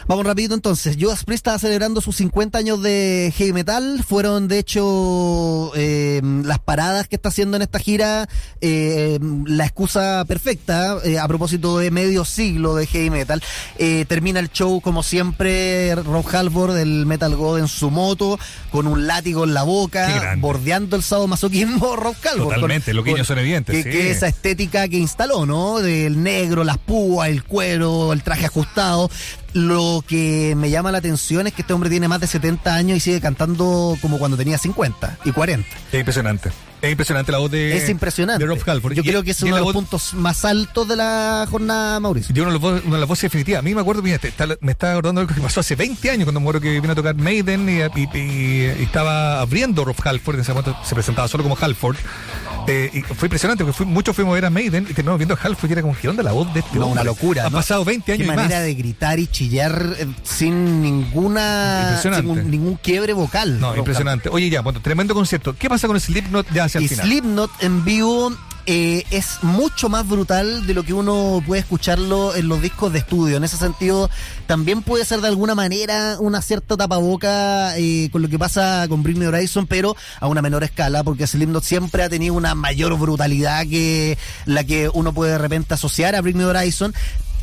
[SPEAKER 12] Vamos rapidito entonces. Judas Priest está celebrando sus 50 años de heavy metal. Fueron, de hecho, eh, las paradas que está haciendo en esta gira eh, la excusa perfecta eh, a propósito de medio siglo de heavy metal. Eh, termina el show, como siempre, Rob Halford, el Metal God, en su moto, con un látigo en la boca, bordeando el sadomasoquismo Rob Halford.
[SPEAKER 1] Totalmente,
[SPEAKER 12] Con-
[SPEAKER 1] los guiños
[SPEAKER 12] con-
[SPEAKER 1] son evidentes,
[SPEAKER 12] Que,
[SPEAKER 1] sí.
[SPEAKER 12] que esa estética que instaló, ¿no? Del negro, las púas, el cuero, el traje ajustado. Lo que me llama la atención es que este hombre tiene más de 70 años y sigue cantando como cuando tenía 50 y 40.
[SPEAKER 1] Es impresionante. Es impresionante la voz de.
[SPEAKER 12] es impresionante.
[SPEAKER 1] De Rob Halford.
[SPEAKER 12] Yo
[SPEAKER 1] Y-
[SPEAKER 12] creo que es uno de los
[SPEAKER 1] voz-
[SPEAKER 12] puntos más altos de la jornada, Mauricio.
[SPEAKER 1] Yo una de las voces definitivas. A mí me acuerdo, mira, te- me estaba acordando algo que pasó hace 20 años cuando me acuerdo que vino a tocar Maiden y, y- y- y estaba abriendo Rob Halford. En ese momento se presentaba solo como Halford. Eh, y fue impresionante porque fui- muchos fuimos a ver a Maiden y terminamos viendo a Halford y era como, ¿qué onda la voz de este
[SPEAKER 12] No, una locura.
[SPEAKER 1] Ha
[SPEAKER 12] ¿no?
[SPEAKER 1] pasado 20 años
[SPEAKER 12] Qué
[SPEAKER 1] y
[SPEAKER 12] manera
[SPEAKER 1] más.
[SPEAKER 12] de gritar y chillar eh, sin ninguna.
[SPEAKER 1] Impresionante.
[SPEAKER 12] Sin ningún quiebre vocal.
[SPEAKER 1] No, impresionante. Oye, ya, bueno, tremendo concierto. ¿Qué pasa con Slipknot ya hacia el
[SPEAKER 12] y
[SPEAKER 1] final?
[SPEAKER 12] Slipknot en vivo eh, es mucho más brutal de lo que uno puede escucharlo en los discos de estudio. En ese sentido, también puede ser de alguna manera una cierta tapaboca eh, con lo que pasa con Britney Horizon, pero a una menor escala, porque Slipknot siempre ha tenido una mayor brutalidad que la que uno puede de repente asociar a Britney Horizon.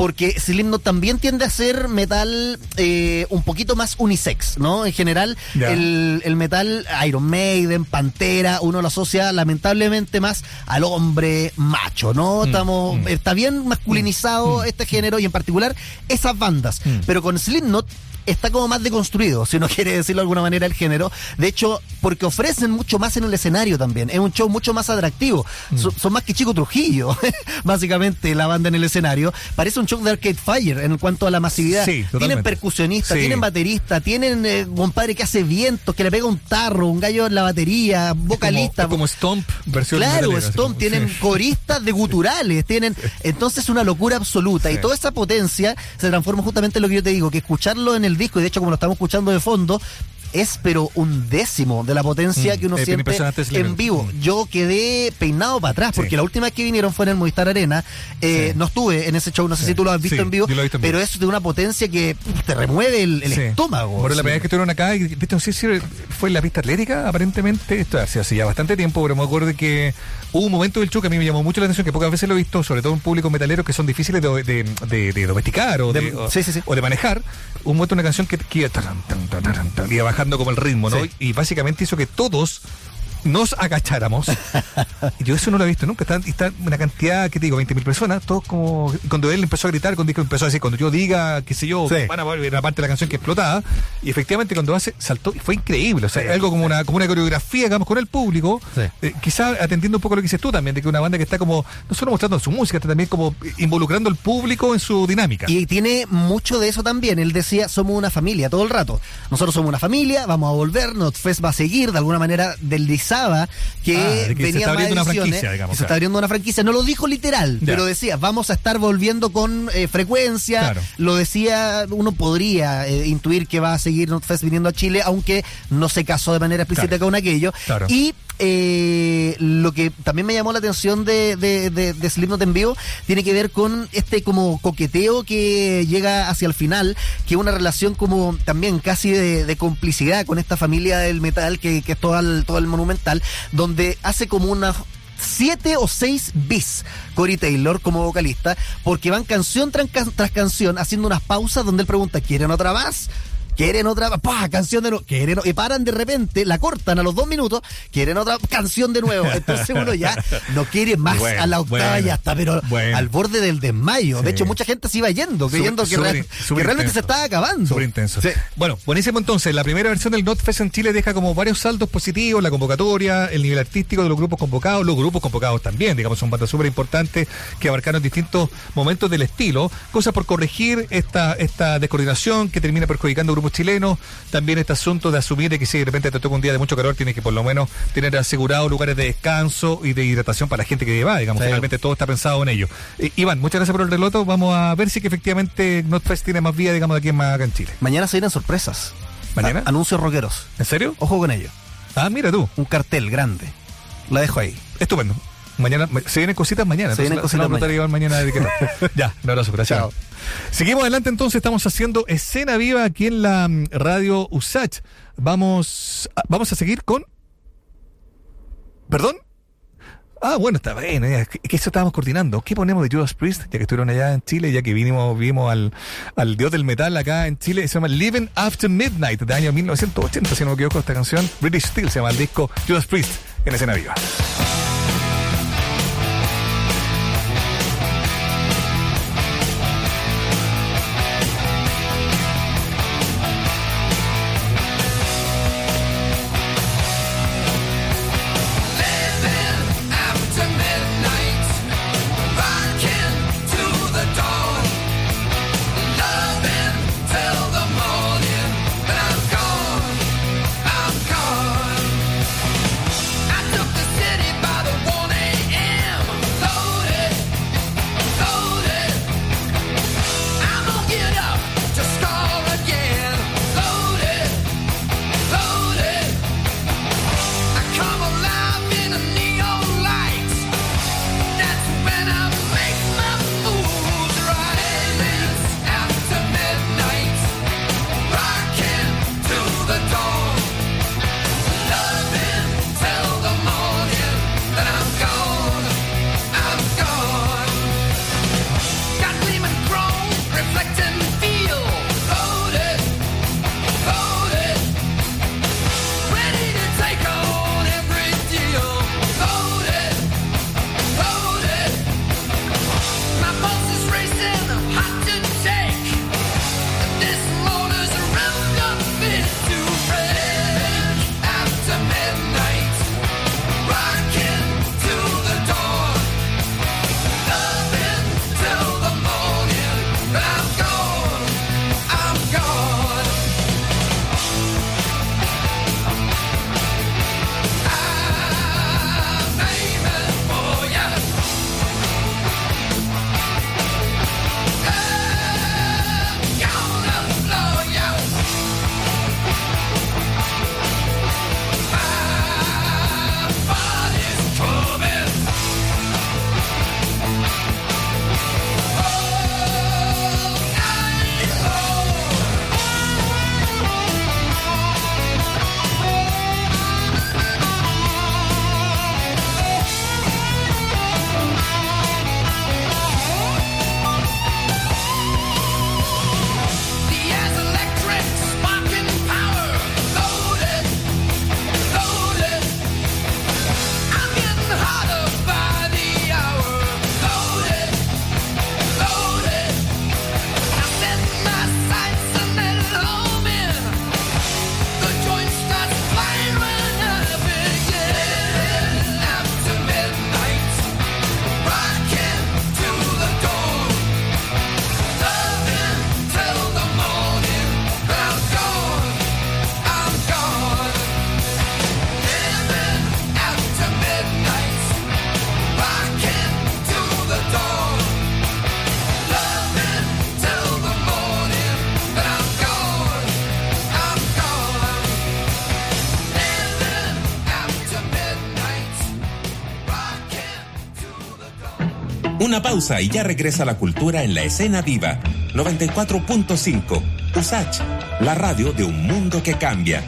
[SPEAKER 12] Porque Slipknot también tiende a ser metal eh, un poquito más unisex, ¿no? En general, el, el metal Iron Maiden, Pantera, uno lo asocia lamentablemente más al hombre macho, ¿no? Estamos, está bien masculinizado este género y en particular esas bandas. Pero con Slipknot está como más deconstruido, si uno quiere decirlo de alguna manera el género. De hecho, porque ofrecen mucho más en el escenario también. Es un show mucho más atractivo. So- son más que Chico Trujillo, básicamente, la banda en el escenario. Parece un de Arcade Fire en cuanto a la masividad.
[SPEAKER 1] Sí,
[SPEAKER 12] tienen
[SPEAKER 1] totalmente.
[SPEAKER 12] percusionistas,
[SPEAKER 1] Sí.
[SPEAKER 12] tienen baterista, tienen eh, compadre que hace vientos, que le pega un tarro, un gallo en la batería, vocalista.
[SPEAKER 1] Como, como Stomp versión
[SPEAKER 12] Claro,
[SPEAKER 1] metalera,
[SPEAKER 12] Stomp,
[SPEAKER 1] como-
[SPEAKER 12] tienen
[SPEAKER 1] sí.
[SPEAKER 12] coristas de guturales, tienen entonces una locura absoluta y toda esa potencia se transforma justamente en lo que yo te digo, que escucharlo en el disco y de hecho como lo estamos escuchando de fondo es pero un décimo de la potencia
[SPEAKER 1] Mm,
[SPEAKER 12] que uno
[SPEAKER 1] bien
[SPEAKER 12] siente en vivo.
[SPEAKER 1] Mm.
[SPEAKER 12] Yo quedé peinado para atrás porque
[SPEAKER 1] Sí.
[SPEAKER 12] la última vez que vinieron fue en el Movistar Arena. Eh,
[SPEAKER 1] Sí.
[SPEAKER 12] No estuve en ese show, no sé
[SPEAKER 1] Sí.
[SPEAKER 12] si tú lo has visto en vivo,
[SPEAKER 1] lo visto en vivo.
[SPEAKER 12] pero es de una potencia que te remueve el, estómago.
[SPEAKER 1] Por la primera vez que estuvieron acá, y viste, no sé si fue en la pista atlética, aparentemente, esto hace, hace ya bastante tiempo, pero me acuerdo que hubo un momento del show que a mí me llamó mucho la atención, que pocas veces lo he visto, sobre todo en público metalero, que son difíciles de, de- de- de domesticar o de,
[SPEAKER 12] De-
[SPEAKER 1] o,
[SPEAKER 12] sí, sí, sí.
[SPEAKER 1] o de manejar. Un momento una canción que, que iba, taran, taran, bajando como el ritmo, ¿no?
[SPEAKER 12] Sí.
[SPEAKER 1] Y básicamente hizo que todos nos agacháramos. y yo eso no lo he visto nunca. Está, está una cantidad, ¿qué te digo? 20.000 personas, todos como... Cuando él empezó a gritar, cuando dijo- empezó a decir, cuando yo diga, qué sé yo,
[SPEAKER 12] Sí.
[SPEAKER 1] van a ver la parte de la canción que explotaba. Y efectivamente cuando hace, saltó y fue increíble. O sea, algo como una, como una coreografía, digamos, con el público.
[SPEAKER 12] Sí.
[SPEAKER 1] Eh, quizá atendiendo un poco lo que dices tú también, de que una banda que está como, no solo mostrando su música, está también como involucrando al público en su dinámica.
[SPEAKER 12] Y tiene mucho de eso también. Él decía, somos una familia todo el rato. Nosotros somos una familia, vamos a volver, Notfest va a seguir. De alguna manera deslizaba que,
[SPEAKER 1] Ah, se está abriendo
[SPEAKER 12] más
[SPEAKER 1] una
[SPEAKER 12] ediciones,
[SPEAKER 1] franquicia, digamos,
[SPEAKER 12] que se
[SPEAKER 1] claro.
[SPEAKER 12] está abriendo una franquicia. No lo dijo literal,
[SPEAKER 1] Ya.
[SPEAKER 12] pero decía, vamos a estar volviendo con eh, frecuencia.
[SPEAKER 1] Claro.
[SPEAKER 12] Lo decía, uno podría eh, intuir que va a seguir Notfest viniendo a Chile, aunque no se casó de manera explícita
[SPEAKER 1] Claro.
[SPEAKER 12] con aquello. Y eh, lo que también me llamó la atención de, de, de, de Slipknot en vivo tiene que ver con este como coqueteo que llega hacia el final, que es una relación como también casi de, de complicidad con esta familia del metal que, que es todo el, todo el donde hace como una siete o seis bis Corey Taylor como vocalista, porque van canción tras, tras canción haciendo unas pausas donde él pregunta, ¿quieren otra más? Quieren otra, ¡pah! canción de nuevo, quieren, y paran de repente, la cortan a los dos minutos, quieren otra canción de nuevo. Entonces uno ya no quiere más
[SPEAKER 1] Bueno,
[SPEAKER 12] a la octava
[SPEAKER 1] bueno,
[SPEAKER 12] ya está, pero
[SPEAKER 1] bueno.
[SPEAKER 12] al borde del desmayo.
[SPEAKER 1] Sí.
[SPEAKER 12] De hecho, mucha gente se iba yendo, creyendo que, real- que realmente se estaba acabando.
[SPEAKER 1] Súper intenso.
[SPEAKER 12] Sí.
[SPEAKER 1] Bueno, buenísimo entonces. La primera versión del NotFest en Chile deja como varios saldos positivos, la convocatoria, el nivel artístico de los grupos convocados, los grupos convocados también, digamos, son bandas súper importantes que abarcaron distintos momentos del estilo, cosas por corregir esta, esta descoordinación que termina perjudicando grupos chilenos, también este asunto de asumir de que si de repente te toca un día de mucho calor, tienes que por lo menos tener asegurado lugares de descanso y de hidratación para la gente que va, digamos,
[SPEAKER 12] Sí.
[SPEAKER 1] finalmente todo está pensado en ello. Eh, Iván, muchas gracias por el reloto, vamos a ver si que efectivamente NotFest tiene más vida, digamos, de aquí en acá en Chile.
[SPEAKER 12] Mañana se vienen sorpresas.
[SPEAKER 1] ¿Mañana?
[SPEAKER 12] A- anuncios rockeros.
[SPEAKER 1] ¿En serio?
[SPEAKER 12] Ojo con ello.
[SPEAKER 1] Ah, mira tú.
[SPEAKER 12] Un cartel grande. La dejo ahí.
[SPEAKER 1] Estupendo.
[SPEAKER 14] Mañana, ma- se vienen cositas mañana.
[SPEAKER 1] Se
[SPEAKER 14] entonces
[SPEAKER 1] vienen cositas
[SPEAKER 14] tratar
[SPEAKER 1] mañana.
[SPEAKER 14] mañana de que Ya, un abrazo, gracias.
[SPEAKER 1] Chao.
[SPEAKER 14] Seguimos adelante entonces, estamos haciendo escena viva aquí en la mm, radio USACH. Vamos, a- vamos a seguir con... ¿Perdón? Ah, bueno, está bien, eh, que eso estábamos coordinando. ¿Qué ponemos de Judas Priest? Ya que estuvieron allá en Chile, ya que vinimos, vimos al, al dios del metal acá en Chile, se llama Living After Midnight, de año 1980, si no me equivoco, esta canción. British Steel se llama el disco Judas Priest en escena viva.
[SPEAKER 4] Una pausa y ya regresa la cultura en la escena viva. 94.5. USACH, la radio de un mundo que cambia.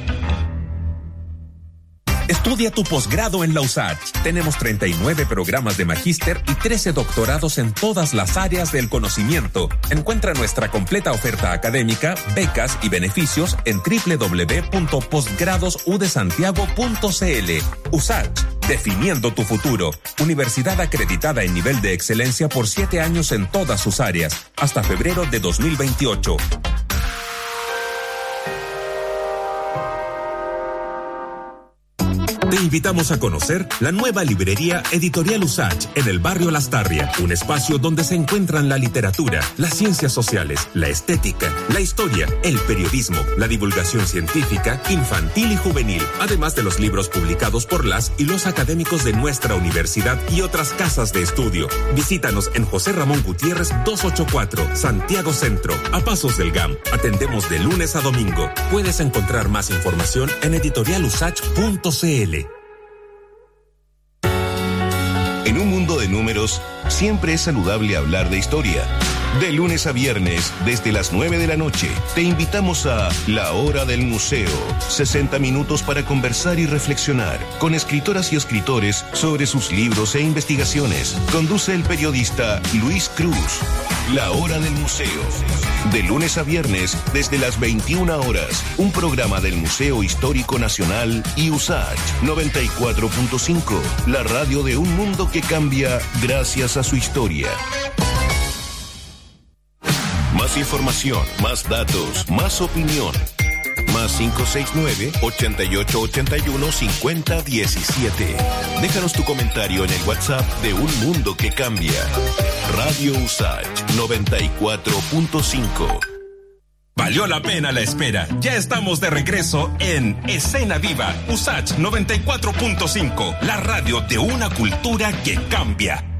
[SPEAKER 4] Estudia tu posgrado en la USACH. Tenemos 39 programas de magíster y 13 doctorados en todas las áreas del conocimiento. Encuentra nuestra completa oferta académica, becas y beneficios en www.posgradosudesantiago.cl. USACH, definiendo tu futuro. Universidad acreditada en nivel de excelencia por 7 años en todas sus áreas, hasta febrero de 2028. Invitamos a conocer la nueva librería Editorial Usach en el barrio Lastarria, un espacio donde se encuentran la literatura, las ciencias sociales, la estética, la historia, el periodismo, la divulgación científica, infantil y juvenil, además de los libros publicados por las y los académicos de nuestra universidad y otras casas de estudio. Visítanos en José Ramón Gutiérrez 284, Santiago Centro, a pasos del GAM. Atendemos de lunes a domingo. Puedes encontrar más información en editorialusach.cl.
[SPEAKER 6] siempre es saludable hablar de historia. De lunes a viernes, desde las 9 de la noche, te invitamos a La Hora del Museo. 60 minutos para conversar y reflexionar con escritoras y escritores sobre sus libros e investigaciones. Conduce el periodista Luis Cruz. La Hora del Museo. De lunes a viernes, desde las 21 horas, un programa del Museo Histórico Nacional y USACH 94.5, la radio de un mundo que cambia gracias a su historia. Más información, más datos, más opinión. Más 569-8881-5017. Déjanos tu comentario en el WhatsApp de Un Mundo que Cambia. Radio Usach 94.5.
[SPEAKER 4] Valió la pena la espera. Ya estamos de regreso en Escena Viva, USACH 94.5, la radio de una cultura que cambia.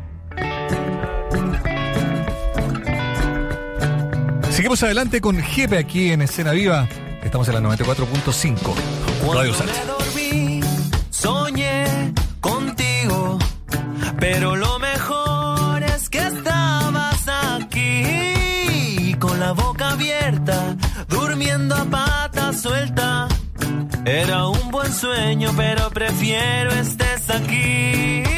[SPEAKER 1] Seguimos adelante con Jepe aquí en Escena Viva. Estamos en la 94.5. Radio Sánchez.
[SPEAKER 8] soñé contigo, pero lo mejor es que estabas aquí, con la boca abierta, durmiendo a pata suelta. Era un buen sueño, pero prefiero estés aquí.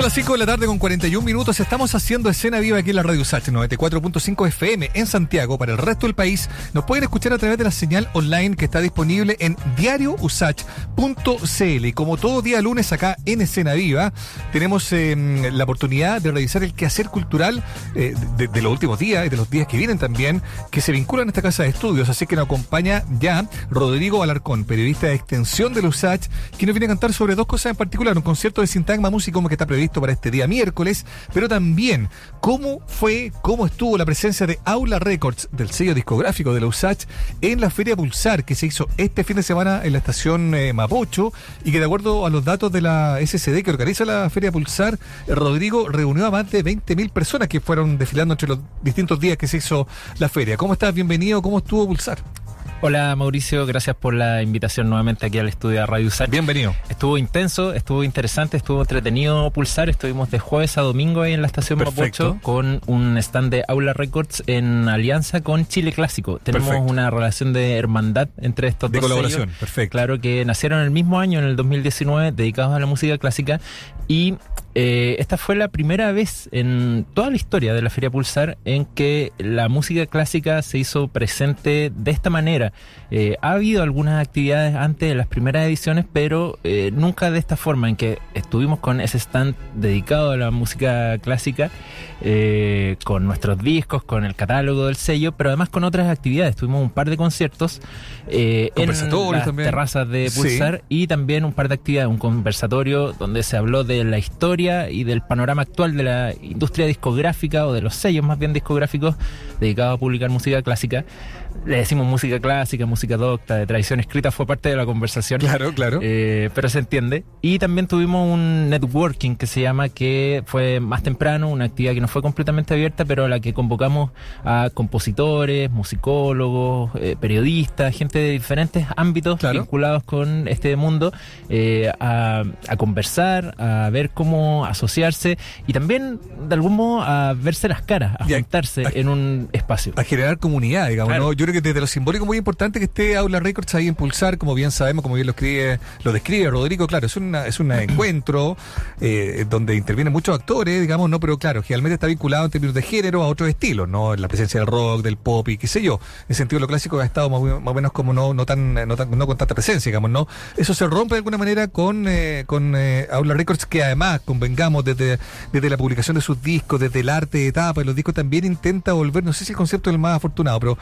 [SPEAKER 1] Son las 5 de la tarde con 41 minutos. Estamos haciendo escena viva aquí en la Radio Usach 94.5 FM en Santiago. Para el resto del país, nos pueden escuchar a través de la señal online que está disponible en diariousach.cl. Y como todo día lunes acá en Escena Viva, tenemos eh, la oportunidad de revisar el quehacer cultural eh, de, los últimos días y de los días que vienen también, que se vinculan a esta casa de estudios. Así que nos acompaña ya Rodrigo Alarcón, periodista de extensión de la USACH, que nos viene a cantar sobre dos cosas en particular. Un concierto de Sintagma Música que está previsto para este día miércoles, pero también cómo fue, cómo estuvo la presencia de Aula Records, del sello discográfico de la USACH, en la Feria Pulsar, que se hizo este fin de semana en la estación eh, Mapocho, y que de acuerdo a los datos de la SCD que organiza la Feria Pulsar, eh, Rodrigo reunió a más de 20.000 personas que fueron desfilando entre los distintos días que se hizo la feria. ¿Cómo estás? Bienvenido. ¿Cómo estuvo Pulsar?
[SPEAKER 15] Hola Mauricio, gracias por la invitación nuevamente aquí al estudio de Radio USACH.
[SPEAKER 1] Bienvenido.
[SPEAKER 15] Estuvo intenso, estuvo interesante, estuvo entretenido pulsar. Estuvimos de jueves a domingo ahí en la estación
[SPEAKER 1] Perfecto.
[SPEAKER 15] Mapocho con un stand de Aula Records en alianza con Chile Clásico. Tenemos
[SPEAKER 1] Perfecto.
[SPEAKER 15] una relación de hermandad entre estos
[SPEAKER 1] De
[SPEAKER 15] dos
[SPEAKER 1] colaboración,
[SPEAKER 15] sellos.
[SPEAKER 1] perfecto.
[SPEAKER 15] Claro que nacieron el mismo año, en el 2019, dedicados a la música clásica y eh, esta fue la primera vez en toda la historia de la Feria Pulsar en que la música clásica se hizo presente de esta manera. Eh, ha habido algunas actividades antes de las primeras ediciones, pero eh, nunca de esta forma, en que estuvimos con ese stand dedicado a la música clásica, eh, con nuestros discos, con el catálogo del sello, pero además con otras actividades. Tuvimos un par de conciertos eh, en las
[SPEAKER 1] también.
[SPEAKER 15] terrazas de
[SPEAKER 1] Sí.
[SPEAKER 15] Pulsar y también un par de actividades, un conversatorio donde se habló de la historia y del panorama actual de la industria discográfica o de los sellos más bien discográficos dedicados a publicar música clásica. Le decimos música clásica, música docta, de tradición escrita, fue parte de la conversación.
[SPEAKER 1] Claro, claro.
[SPEAKER 15] Eh, pero se entiende. Y también tuvimos un networking que se llama, que fue más temprano, una actividad que no fue completamente abierta, pero a la que convocamos a compositores, musicólogos, eh, periodistas, gente de diferentes ámbitos vinculados con este mundo, eh, a, a conversar, a ver cómo asociarse y también, de algún modo, a verse las caras, a juntarse en un espacio.
[SPEAKER 1] a generar comunidad, digamos,
[SPEAKER 15] Claro.
[SPEAKER 1] ¿no? Yo que desde lo simbólico muy importante que esté Aula Records ahí impulsar, como bien sabemos, como bien lo escribe, lo describe Rodrigo, claro, es una, es un encuentro eh, donde intervienen muchos actores, digamos, no, pero claro, generalmente está vinculado en términos de género a otros estilos, ¿no? La presencia del rock, del pop y qué sé yo. En sentido lo clásico ha estado más, o- menos como no, no tan, no tan, no con tanta presencia, digamos, ¿no? Eso se rompe de alguna manera con, eh, con eh, Aula Records, que además, convengamos, desde, desde la publicación de sus discos, desde el arte de etapa, los discos también intenta volver, no sé si el concepto es el más afortunado, pero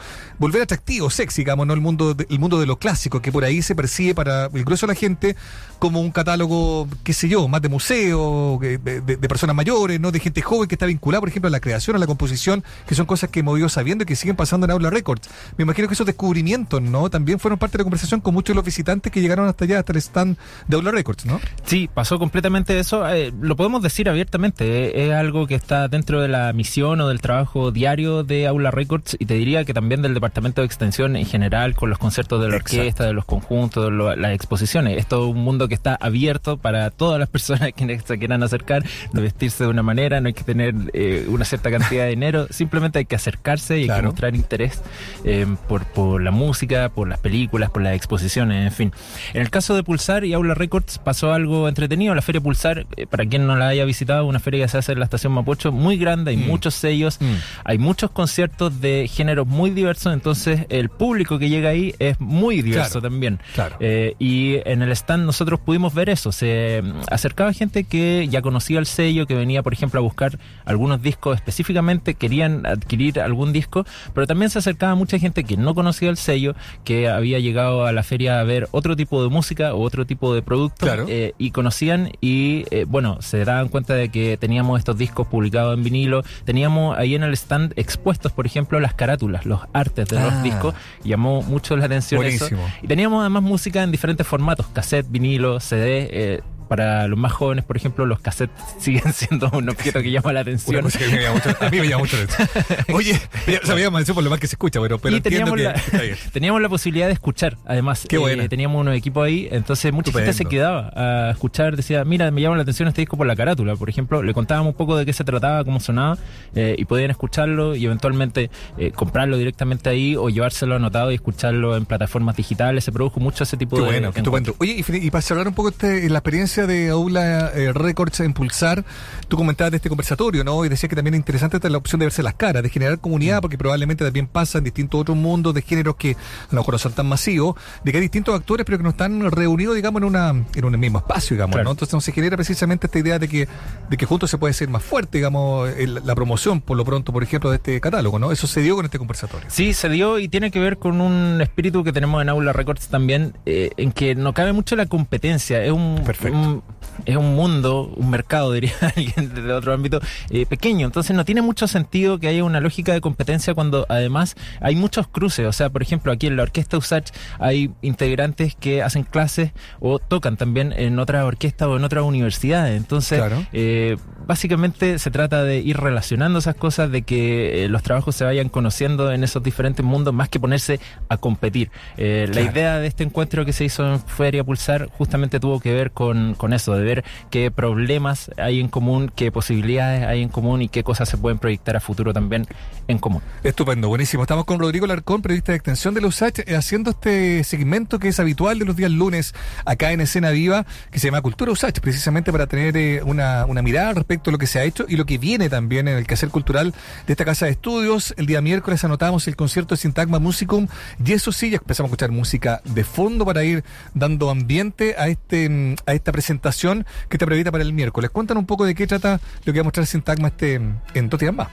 [SPEAKER 1] volver atractivo, sexy, digamos, ¿no? El mundo, de, el mundo de lo clásico, que por ahí se percibe para el grueso de la gente como un catálogo, qué sé yo, más de museo, de, de- de personas mayores, ¿no? De gente joven que está vinculada, por ejemplo, a la creación, a la composición, que son cosas que hemos ido sabiendo y que siguen pasando en Aula Records. Me imagino que esos descubrimientos, ¿no? También fueron parte de la conversación con muchos de los visitantes que llegaron hasta allá, hasta el stand de Aula Records, ¿no?
[SPEAKER 15] Sí, pasó completamente eso. eh, lo podemos decir abiertamente. eh, es algo que está dentro de la misión o del trabajo diario de Aula Records y te diría que también del departamento de extensión en general, con los conciertos de la
[SPEAKER 1] Exacto.
[SPEAKER 15] orquesta, de los conjuntos, de lo- las exposiciones. Es todo un mundo que está abierto para todas las personas que se quieran acercar, no vestirse de una manera, no hay que tener eh, una cierta cantidad de dinero, simplemente hay que acercarse y hay
[SPEAKER 1] Claro.
[SPEAKER 15] que mostrar interés eh, por, por la música, por las películas, por las exposiciones, en fin. En el caso de Pulsar y Aula Records pasó algo entretenido. La Feria Pulsar, eh, para quien no la haya visitado, una feria que se hace en la estación Mapocho, muy grande, hay
[SPEAKER 1] Mm.
[SPEAKER 15] muchos sellos, hay muchos conciertos de géneros muy diversos, entonces el público que llega ahí es muy diverso
[SPEAKER 1] Claro,
[SPEAKER 15] también.
[SPEAKER 1] claro.
[SPEAKER 15] Eh, y en el stand nosotros pudimos ver eso. Se acercaba gente que ya conocía el sello, que venía, por ejemplo, a buscar algunos discos específicamente, querían adquirir algún disco, pero también se acercaba mucha gente que no conocía el sello, que había llegado a la feria a ver otro tipo de música o otro tipo de producto
[SPEAKER 1] Claro.
[SPEAKER 15] eh, y conocían y, eh, bueno, se daban cuenta de que teníamos estos discos publicados en vinilo, teníamos ahí en el stand expuestos, por ejemplo, las carátulas, los artes de
[SPEAKER 1] Ah.
[SPEAKER 15] los discos, llamó mucho la atención eso.
[SPEAKER 1] Buenísimo.
[SPEAKER 15] Y teníamos además música en diferentes formatos, cassette, vinilo, CD. eh, para los más jóvenes, por ejemplo, los cassettes siguen siendo un objeto que llama la atención.
[SPEAKER 1] Una que me llama mucho- a mí me llama mucho la atención. Oye, sea, atención por lo más que se escucha, pero, pero
[SPEAKER 15] y
[SPEAKER 1] entiendo
[SPEAKER 15] teníamos
[SPEAKER 1] que
[SPEAKER 15] la,
[SPEAKER 1] está bien.
[SPEAKER 15] teníamos la posibilidad de escuchar, además.
[SPEAKER 1] Qué buena.
[SPEAKER 15] teníamos unos equipos ahí, entonces mucha gente se quedaba a escuchar, decía, mira, me llama la atención este disco por la carátula, por ejemplo. Le contábamos un poco de qué se trataba, cómo sonaba, eh, y podían escucharlo y eventualmente eh, comprarlo directamente ahí o llevárselo anotado y escucharlo en plataformas digitales. Se produjo mucho ese tipo
[SPEAKER 1] Qué
[SPEAKER 15] de...
[SPEAKER 1] bueno, estupendo. Oye, y, y para cerrar un poco este, la experiencia de Aula eh, Records en Pulsar, tú comentabas de este conversatorio, ¿no? Y decías que también es interesante esta la opción de verse las caras, de generar comunidad, porque probablemente también pasa en distintos otros mundos de géneros que a lo mejor no son tan masivos, de que hay distintos actores, pero que no están reunidos, digamos, en una en un mismo espacio, digamos,
[SPEAKER 15] Claro.
[SPEAKER 1] ¿no? Entonces no se genera precisamente esta idea de que, de que juntos se puede ser más fuerte, digamos, el- la promoción, por lo pronto, por ejemplo, de este catálogo, ¿no? Eso se dio con este conversatorio.
[SPEAKER 15] Sí, se dio y tiene que ver con un espíritu que tenemos en Aula Records también, eh, en que no cabe mucho la competencia. Es un, un- es un mundo, un mercado, diría alguien de otro ámbito, eh, pequeño. Entonces no tiene mucho sentido que haya una lógica de competencia cuando además hay muchos cruces. O sea, por ejemplo, aquí en la orquesta USACH hay integrantes que hacen clases o tocan también en otra orquesta o en otras universidades. Entonces,
[SPEAKER 1] Claro.
[SPEAKER 15] eh, básicamente se trata de ir relacionando esas cosas, de que eh, los trabajos se vayan conociendo en esos diferentes mundos, más que ponerse a competir. La idea de este encuentro que se hizo en Feria Pulsar justamente tuvo que ver con, con eso, de ver qué problemas hay en común, qué posibilidades hay en común y qué cosas se pueden proyectar a futuro también en común.
[SPEAKER 1] Estupendo, buenísimo. Estamos con Rodrigo Larcón, periodista de extensión de la USACH, eh, haciendo este segmento que es habitual de los días lunes acá en Escena Viva, que se llama Cultura USACH, precisamente para tener eh, una, una mirada respecto a lo que se ha hecho y lo que viene también en el quehacer cultural de esta casa de estudios. El día miércoles anotamos el concierto de Sintagma Musicum y eso sí, ya empezamos a escuchar música de fondo para ir dando ambiente a este mm, a esta presentación que está prevista para el miércoles. Cuéntanos un poco de qué trata lo que va a mostrar Sintagma este, en más.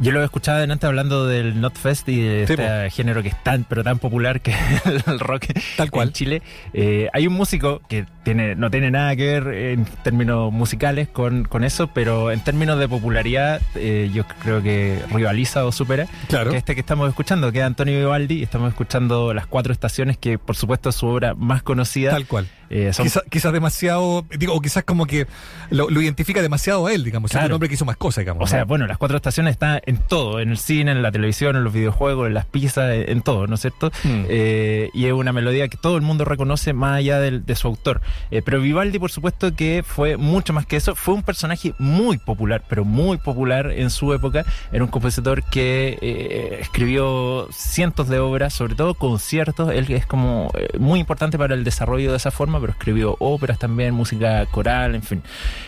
[SPEAKER 15] Yo lo he escuchado delante hablando del Notfest y de
[SPEAKER 1] Sí,
[SPEAKER 15] este género que es tan, pero tan popular que el rock
[SPEAKER 1] Tal cual.
[SPEAKER 15] en Chile. Eh, hay un músico que tiene, no tiene nada que ver en términos musicales con, con eso, pero en términos de popularidad eh, yo creo que rivaliza o supera.
[SPEAKER 1] Claro.
[SPEAKER 15] Que este que estamos escuchando, que es Antonio Vivaldi, estamos escuchando Las Cuatro Estaciones, que por supuesto es su obra más conocida.
[SPEAKER 1] Tal cual.
[SPEAKER 15] Eh, son-
[SPEAKER 1] Quizá- quizás demasiado, digo, o quizás como que lo, lo identifica demasiado a él, digamos. Es
[SPEAKER 15] Claro.
[SPEAKER 1] un hombre que hizo más cosas, digamos.
[SPEAKER 15] O sea,
[SPEAKER 1] ¿no?
[SPEAKER 15] bueno, las cuatro estaciones están en todo, en el cine, en la televisión, en los videojuegos, en las pizzas, en, todo, ¿no es cierto?
[SPEAKER 1] Mm.
[SPEAKER 15] Eh, y es una melodía que todo el mundo reconoce más allá del- de, su autor. Eh, pero Vivaldi, por supuesto, que fue mucho más que eso, fue un personaje muy popular, pero muy popular en su época. Era un compositor que escribió cientos de obras, sobre todo conciertos. Él es como muy importante para el desarrollo de esa forma, pero escribió óperas también, música coral, en fin.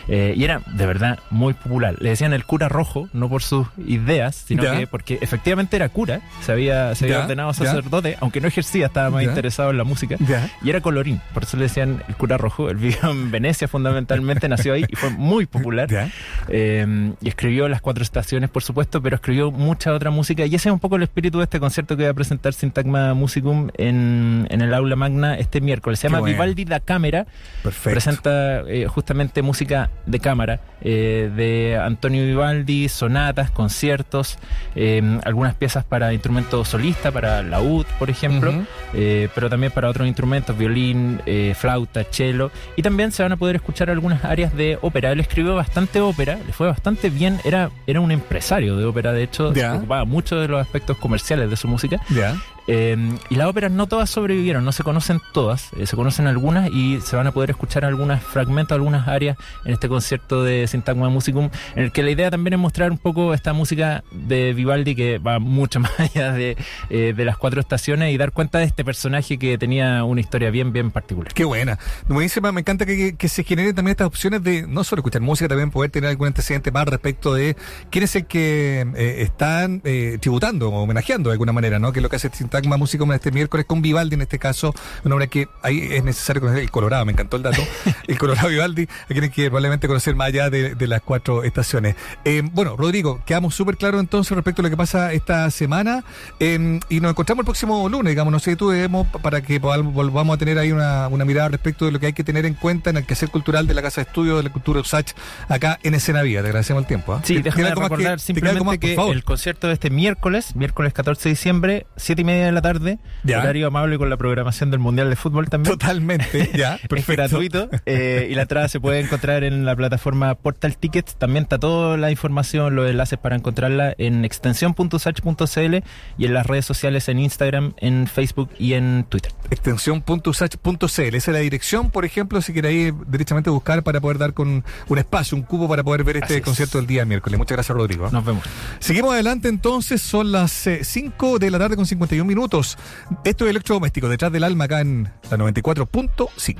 [SPEAKER 15] Eh, y era de verdad muy popular. Le decían el cura rojo, no por sus ideas, sino
[SPEAKER 1] Ya.
[SPEAKER 15] que porque efectivamente era cura, se había, se había
[SPEAKER 1] Ya,
[SPEAKER 15] ordenado
[SPEAKER 1] ya.
[SPEAKER 15] sacerdote, aunque no ejercía, estaba más interesado en la música. Y era colorín, por eso le decían el cura rojo. Él vivió en Venecia fundamentalmente, nació ahí y fue muy popular. Eh, y escribió Las Cuatro Estaciones, por supuesto, pero escribió mucha otra música. Y ese es un poco el espíritu de este concierto que voy a presentar Sintagma Musicum en, en el aula magna este miércoles. Se
[SPEAKER 1] Qué
[SPEAKER 15] llama
[SPEAKER 1] bueno.
[SPEAKER 15] Vivaldi da Cámara.
[SPEAKER 1] Perfecto.
[SPEAKER 15] Presenta eh, justamente música de cámara eh, de Antonio Vivaldi, sonatas, conciertos, eh, algunas piezas para instrumentos solista, para laúd, por ejemplo, pero también para otros instrumentos, violín, flauta, cello, y también se van a poder escuchar algunas áreas de ópera. Él escribió bastante ópera, le fue bastante bien, era, era un empresario de ópera, de hecho,
[SPEAKER 1] Ya.
[SPEAKER 15] se ocupaba mucho de los aspectos comerciales de su música. Eh, y las óperas no todas sobrevivieron, no se conocen todas, eh, se conocen algunas y se van a poder escuchar algunos fragmentos, algunas áreas en este concierto de Sintagma Musicum, en el que la idea también es mostrar un poco esta música de Vivaldi que va mucho más allá de, eh, de las cuatro estaciones y dar cuenta de este personaje que tenía una historia bien, bien particular.
[SPEAKER 1] Qué buena. Buenísima, me encanta que, que- se generen también estas opciones de no solo escuchar música, también poder tener algún antecedente más respecto de quién es el que eh, están tributando o homenajeando de alguna manera, ¿no? Que es lo que hace Sintagma Musicum este miércoles con Vivaldi en este caso, una obra que ahí es necesario conocer el Colorado, me encantó el dato, el Colorado Vivaldi, a quienes que probablemente conocer más allá de, de las cuatro estaciones. Eh, bueno, Rodrigo, quedamos súper claros entonces respecto a lo que pasa esta semana eh, y nos encontramos el próximo lunes, digamos, no sé, tú debemos para que volvamos a tener ahí una, una mirada respecto de lo que hay que tener en cuenta en el quehacer cultural de la Casa de Estudios de la Cultura USACH acá en Escena Viva. Te agradecemos el tiempo. ¿ah?
[SPEAKER 15] Sí,
[SPEAKER 1] ¿Te-
[SPEAKER 15] déjame recordar
[SPEAKER 1] que-
[SPEAKER 15] simplemente
[SPEAKER 1] más,
[SPEAKER 15] que el concierto de este miércoles, miércoles 14 de diciembre, 7 y media de la tarde,
[SPEAKER 1] Ya.
[SPEAKER 15] horario amable con la programación del Mundial de Fútbol también.
[SPEAKER 1] Totalmente, ya,
[SPEAKER 15] Es
[SPEAKER 1] perfecto.
[SPEAKER 15] gratuito eh, y la entrada se puede encontrar en la plataforma Portal Tickets. También está toda la información, los enlaces para encontrarla en extensión.usach.cl y en las redes sociales en Instagram, en Facebook y en Twitter.
[SPEAKER 1] extensión.usach.cl. Esa es la dirección, por ejemplo, si queréis ir derechamente buscar para poder dar con un espacio, un cubo para poder ver
[SPEAKER 15] Así
[SPEAKER 1] este
[SPEAKER 15] es.
[SPEAKER 1] concierto del día miércoles. Muchas gracias, Rodrigo.
[SPEAKER 15] Nos vemos.
[SPEAKER 1] Seguimos adelante entonces, son las 5 de la tarde con 51 minutos. Esto es Electrodoméstico, detrás del alma acá en la 94.5.